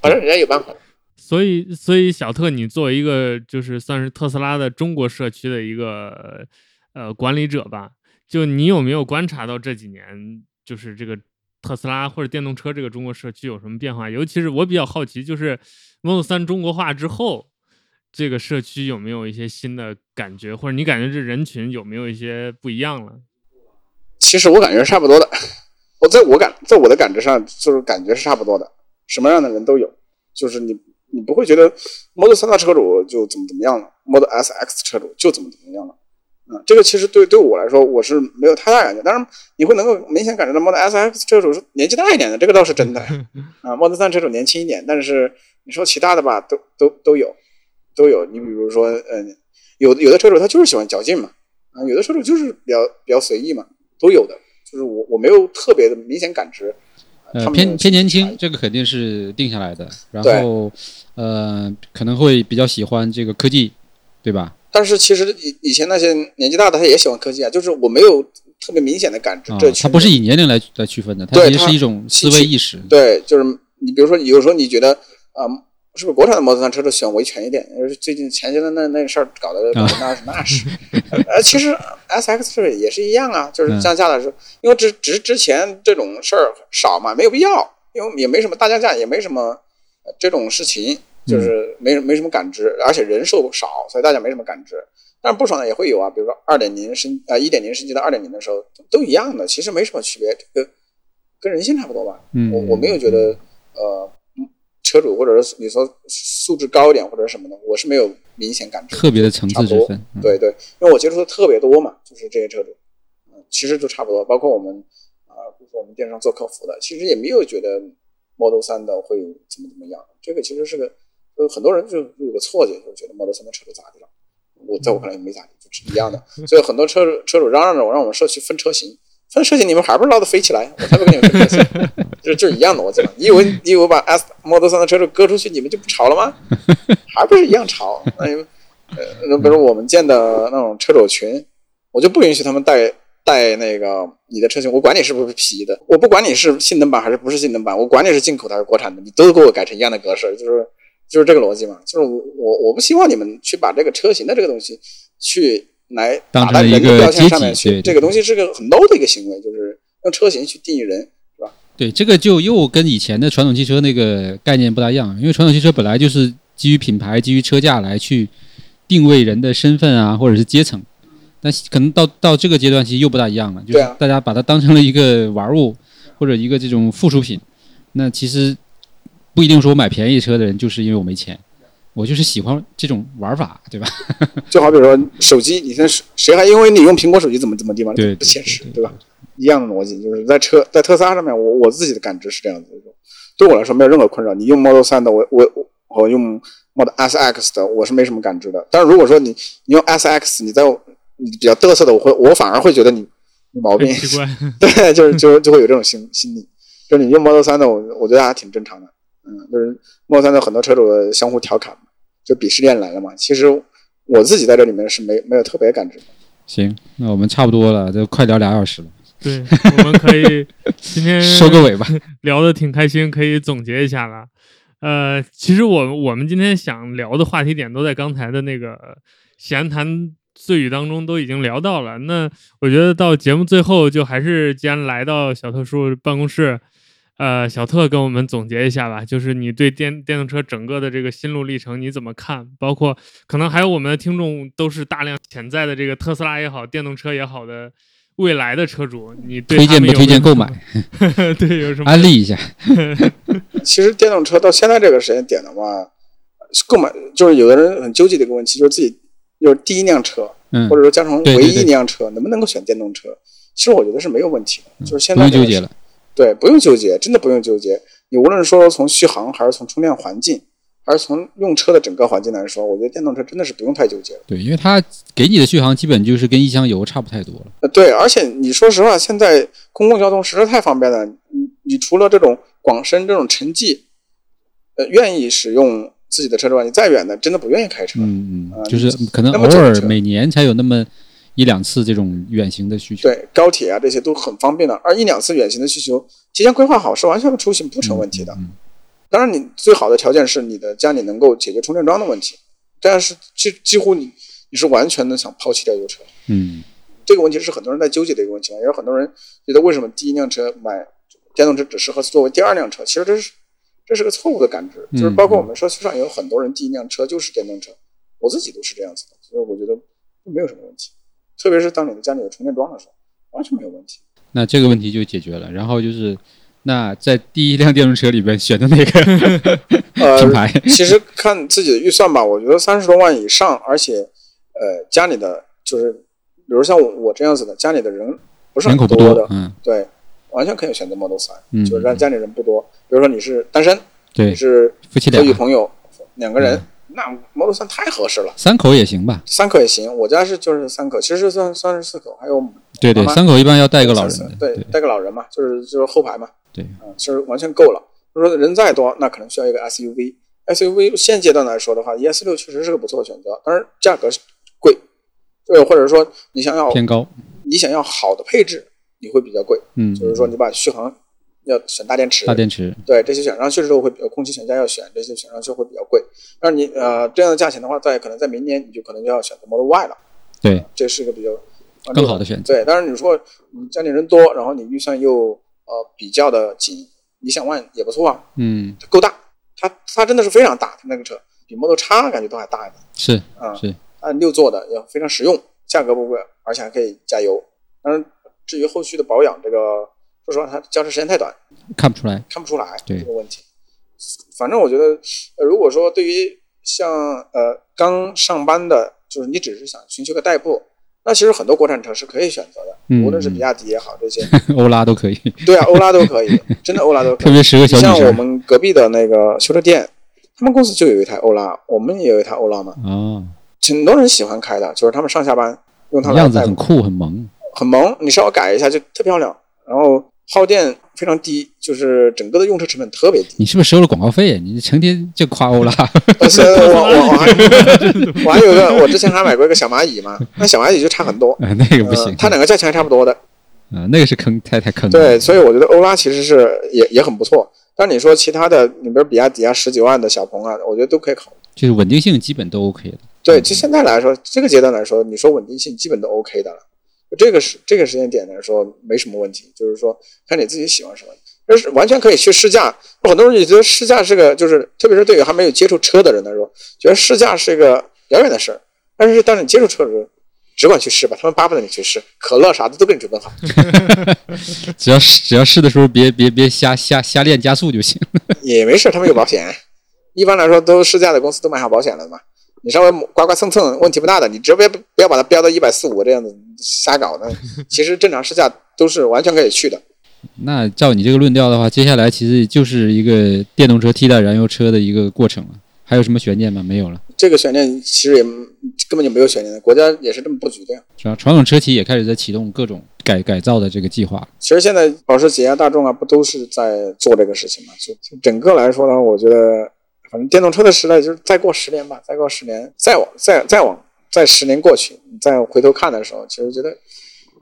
反正人家有办法。所以，所以小特，你作为一个就是算是特斯拉的中国社区的一个呃管理者吧，就你有没有观察到这几年就是这个特斯拉或者电动车这个中国社区有什么变化？尤其是我比较好奇，就是 Model 3中国化之后，这个社区有没有一些新的感觉，或者你感觉这人群有没有一些不一样了？其实我感觉差不多的，我在我感在我的感知上就是感觉是差不多的，什么样的人都有，就是你你不会觉得 Model 3的车主就怎么怎么样了，Model S X 车主就怎么怎么样了。嗯，这个其实对对我来说我是没有太大感觉，当然你会能够明显感觉到 Model S X 车主是年纪大一点的，这个倒是真的 *laughs* 啊。Model 3车主年轻一点，但是你说其他的吧，都都都有都有。你比如说，嗯，有有的车主他就是喜欢较劲嘛，啊，有的车主就是比较比较随意嘛，都有的。就是我我没有特别的明显感知。呃，偏偏年轻，这个肯定是定下来的。然后，呃，可能会比较喜欢这个科技，对吧？但是其实以以前那些年纪大的他也喜欢科技啊，就是我没有特别明显的感知。这他不是以年龄来来区分的，它其实是一种思维意识。对，就是你比如说，有时候你觉得啊，是不是国产的摩托车都喜欢维权一点？就是最近前些的那那事儿搞的那是那是。*laughs* 呃，其实 S X 这个也是一样啊，就是降价的时候，因为只只是之前这种事儿少嘛，没有必要，因为也没什么大降价，也没什么这种事情。就是没没什么感知，而且人数少，所以大家没什么感知。但是不爽的也会有啊，比如说二点零升啊，一点零升级到二点零的时候都一样的，其实没什么区别，这个跟人性差不多吧。我我没有觉得呃，车主或者是你说素质高一点或者什么的，我是没有明显感知。特别的层次之分，对对，因为我接触的特别多嘛，就是这些车主，嗯，其实都差不多。包括我们啊，比如说我们电商做客服的，其实也没有觉得 Model 三的会怎么怎么样，这个其实是个。就很多人就有个错觉，就觉得 Model 3的车主咋地了？我在我看来没咋地，就是一样的。*laughs* 所以很多车车主嚷嚷着我让我们社区分车型，分车型你们还不是闹得飞起来？我才不跟你们分车型，*laughs* 就就是一样的。我讲，你以为你以为把 S Model 3的车主割出去，你们就不吵了吗？*laughs* 还不是一样吵？那呃，比如我们建的那种车主群，我就不允许他们带带那个你的车型，我管你是不是皮的，我不管你是性能版还是不是性能版，我管你是进口的还是国产的，你都给我改成一样的格式，就是。就是这个逻辑嘛，就是我我我不希望你们去把这个车型的这个东西去来打在人的标签上面去，这个东西是个很 low 的一个行为，就是用车型去定义人，是吧？对，这个就又跟以前的传统汽车那个概念不大一样，因为传统汽车本来就是基于品牌、基于车价来去定位人的身份啊，或者是阶层，但可能到到这个阶段其实又不大一样了，就是大家把它当成了一个玩物或者一个这种附属品，那其实。不一定说我买便宜车的人就是因为我没钱，我就是喜欢这种玩法，对吧？*laughs* 就好比说手机，你看谁谁还因为你用苹果手机怎么怎么地吗？对，不现实，对吧？一样的逻辑，就是在车在特斯拉上面，我我自己的感知是这样子，对我来说没有任何困扰。你用 Model 3的，我我我用 Model S X 的，我是没什么感知的。但是如果说你你用 S X，你在你比较嘚瑟的，我会我反而会觉得你毛病，*laughs* *laughs* 对，就是就就会有这种心心理。就是你用 Model 3的，我我觉得还挺正常的。嗯，就是莫三的很多车主相互调侃嘛，就鄙视链来了嘛。其实我自己在这里面是没没有特别感知。行，那我们差不多了，就快聊俩小时了。对，我们可以今天 *laughs* 收个尾吧，*laughs* 聊的挺开心，可以总结一下了。呃，其实我我们今天想聊的话题点都在刚才的那个闲谈碎语当中都已经聊到了。那我觉得到节目最后，就还是既然来到小特叔办公室。呃，小特跟我们总结一下吧，就是你对电电动车整个的这个心路历程你怎么看？包括可能还有我们的听众都是大量潜在的这个特斯拉也好，电动车也好的未来的车主，你推荐不推荐购买？*laughs* 对，有什么安利一下？*laughs* 其实电动车到现在这个时间点的话，购买就是有的人很纠结的一个问题，就是自己就是第一辆车，或者说加上唯一一辆车，能不能够选电动车？其实我觉得是没有问题的，就是现在不用纠结了。对，不用纠结，真的不用纠结。你无论说从续航，还是从充电环境，还是从用车的整个环境来说，我觉得电动车真的是不用太纠结。对，因为它给你的续航基本就是跟一箱油差不太多了。呃，对，而且你说实话，现在公共交通实在太方便了。你你除了这种广深这种城际，呃，愿意使用自己的车之外，你再远的真的不愿意开车。嗯嗯，就是可能偶尔每年才有那么。一两次这种远行的需求，对高铁啊这些都很方便的，而一两次远行的需求提前规划好是完全出行不成问题的。当然，你最好的条件是你的家里能够解决充电桩的问题，但是几几乎你你是完全的想抛弃掉油车。嗯，这个问题是很多人在纠结的一个问题，也有很多人觉得为什么第一辆车买电动车只适合作为第二辆车？其实这是这是个错误的感知，就是包括我们社区上也有很多人第一辆车就是电动车，我自己都是这样子的，所以我觉得没有什么问题。特别是当你的家里有充电桩的时候，完全没有问题。那这个问题就解决了。然后就是，那在第一辆电动车里边选的哪个品牌？其实看自己的预算吧。我觉得三十多万以上，而且呃家里的就是比如像我我这样子的，家里的人不是很多的，嗯对，完全可以选择 Model 3，、嗯，就是让家里人不多。比如说你是单身，对你对是夫妻俩和女朋友两个人，嗯那 Model 3太合适了。三口也行吧？三口也行，我家是就是三口，其实算算是四口，还有对对，三口一般要带一个老人的，对，带个老人嘛，就是就是后排嘛，对嗯，是完全够了。就说人再多，那可能需要一个 SUV。SUV 现阶段来说的话，ES 六确实是个不错的选择，但是价格贵，对，或者说你想要偏高，你想要好的配置，你会比较贵，嗯，就是说你把续航要选大电池，大电池，对这些选上去之后会比较空气悬架要选，这些选上去会比较贵。但是你呃这样的价钱的话，在可能在明年你就可能就要选择 Model Y 了，对，这是一个比较呃更好的选择。对，但是你说你家里人多，然后你预算又呃比较的紧，理想 ONE 也不错啊，嗯，够大，它它真的是非常大，它那个车比 Model X 感觉都还大一点是啊，是，按六座的也非常实用，价格不贵，而且还可以加油。当然，至于后续的保养，这个说实话，它交车时间太短，看不出来，看不出来对这个问题。反正我觉得，呃，如果说对于像呃刚上班的，就是你只是想寻求个代步，那其实很多国产车是可以选择的，嗯无论是比亚迪也好，这些，欧拉都可以，对啊，欧拉都可以，真的欧拉都可以。*laughs* 特别适合小像我。们隔壁的那个修车店，他们公司就有一台欧拉，我们也有一台欧拉嘛，哦，挺多人喜欢开的，就是他们上下班用它来样子，很酷，很萌。很萌，你稍微改一下就特漂亮，然后耗电非常低，就是整个的用车成本特别低。你是不是收了广告费？你成天就夸欧拉，*laughs* 而且我我我 *laughs* 还我还有个，我之前还买过一个小蚂蚁嘛，那小蚂蚁就差很多，呃那个不行呃，它两个价钱还差不多的。啊，那个是坑，太太坑了。对，所以我觉得欧拉其实是也也很不错。但你说其他的，你比如比亚迪啊、十几万的小鹏啊，我觉得都可以考虑。就是稳定性基本都 OK 的。对，就现在来说，这个阶段来说，你说稳定性基本都 OK 的了。就这个时这个时间点来说，没什么问题，就是说看你自己喜欢什么，但是完全可以去试驾。很多人也觉得试驾是个，就是特别是对于还没有接触车的人来说，觉得试驾是一个遥远的事儿。但是当你接触车的时候，只管去试吧，他们巴不得你去试，可乐啥的都给你准备好。*laughs* *laughs* 只要试只要试的时候别别别瞎瞎瞎练加速就行。也没事，他们有保险。一般来说，都试驾的公司都买好保险了嘛。你稍微刮刮蹭蹭，问题不大的。你只别不要把它标到一百四五这样子瞎搞的。*laughs* 其实正常试驾都是完全可以去的。那照你这个论调的话，接下来其实就是一个电动车替代燃油车的一个过程了。还有什么悬念吗？没有了，这个悬念其实也根本就没有悬念的，国家也是这么布局的呀。是啊？传统车企也开始在启动各种改改造的这个计划。其实现在保时捷啊、大众啊，不都是在做这个事情嘛？就就整个来说呢，我觉得反正电动车的时代就是再过十年吧，再过十年，再往再再往再十年过去，你再回头看的时候，其实觉得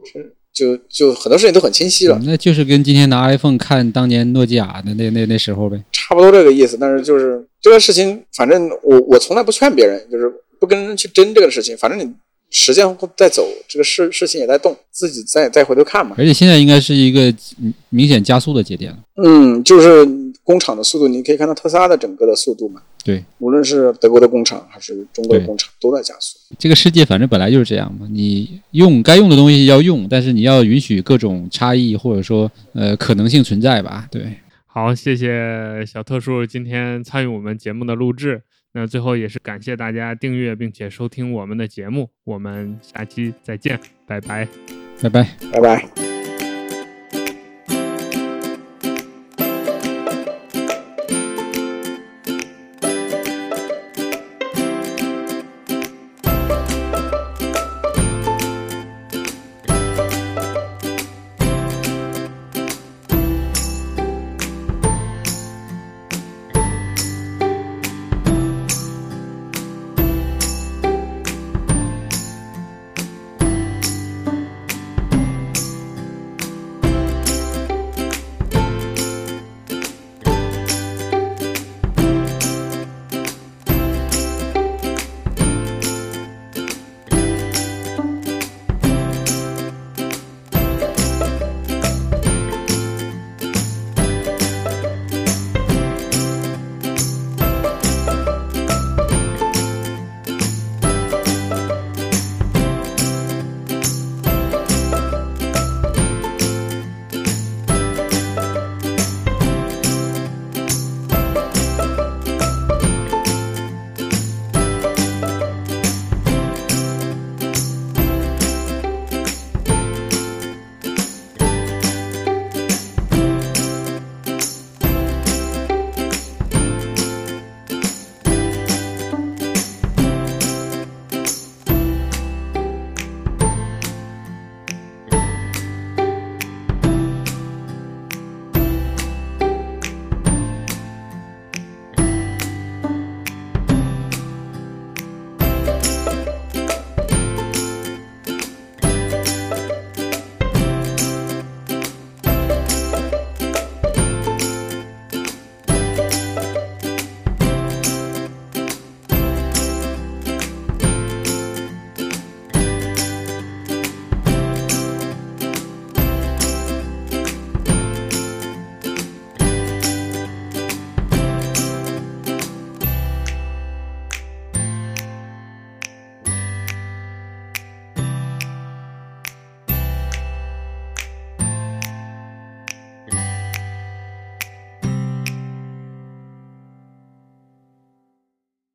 是就就很多事情都很清晰了。那就是跟今天拿 iPhone 看当年诺基亚的那那那时候呗。差不多这个意思。但是就是这个事情，反正我我从来不劝别人，就是不跟人去争这个事情。反正你时间在走，这个事事情也在动，自己再再回头看嘛。而且现在应该是一个嗯明显加速的节点了。嗯，就是工厂的速度，你可以看到特斯拉的整个的速度嘛。对，无论是德国的工厂还是中国的工厂，都在加速。这个世界反正本来就是这样嘛，你用该用的东西要用，但是你要允许各种差异或者说呃可能性存在吧。对，好，谢谢小特殊今天参与我们节目的录制。那最后也是感谢大家订阅并且收听我们的节目，我们下期再见，拜拜。拜拜。拜拜。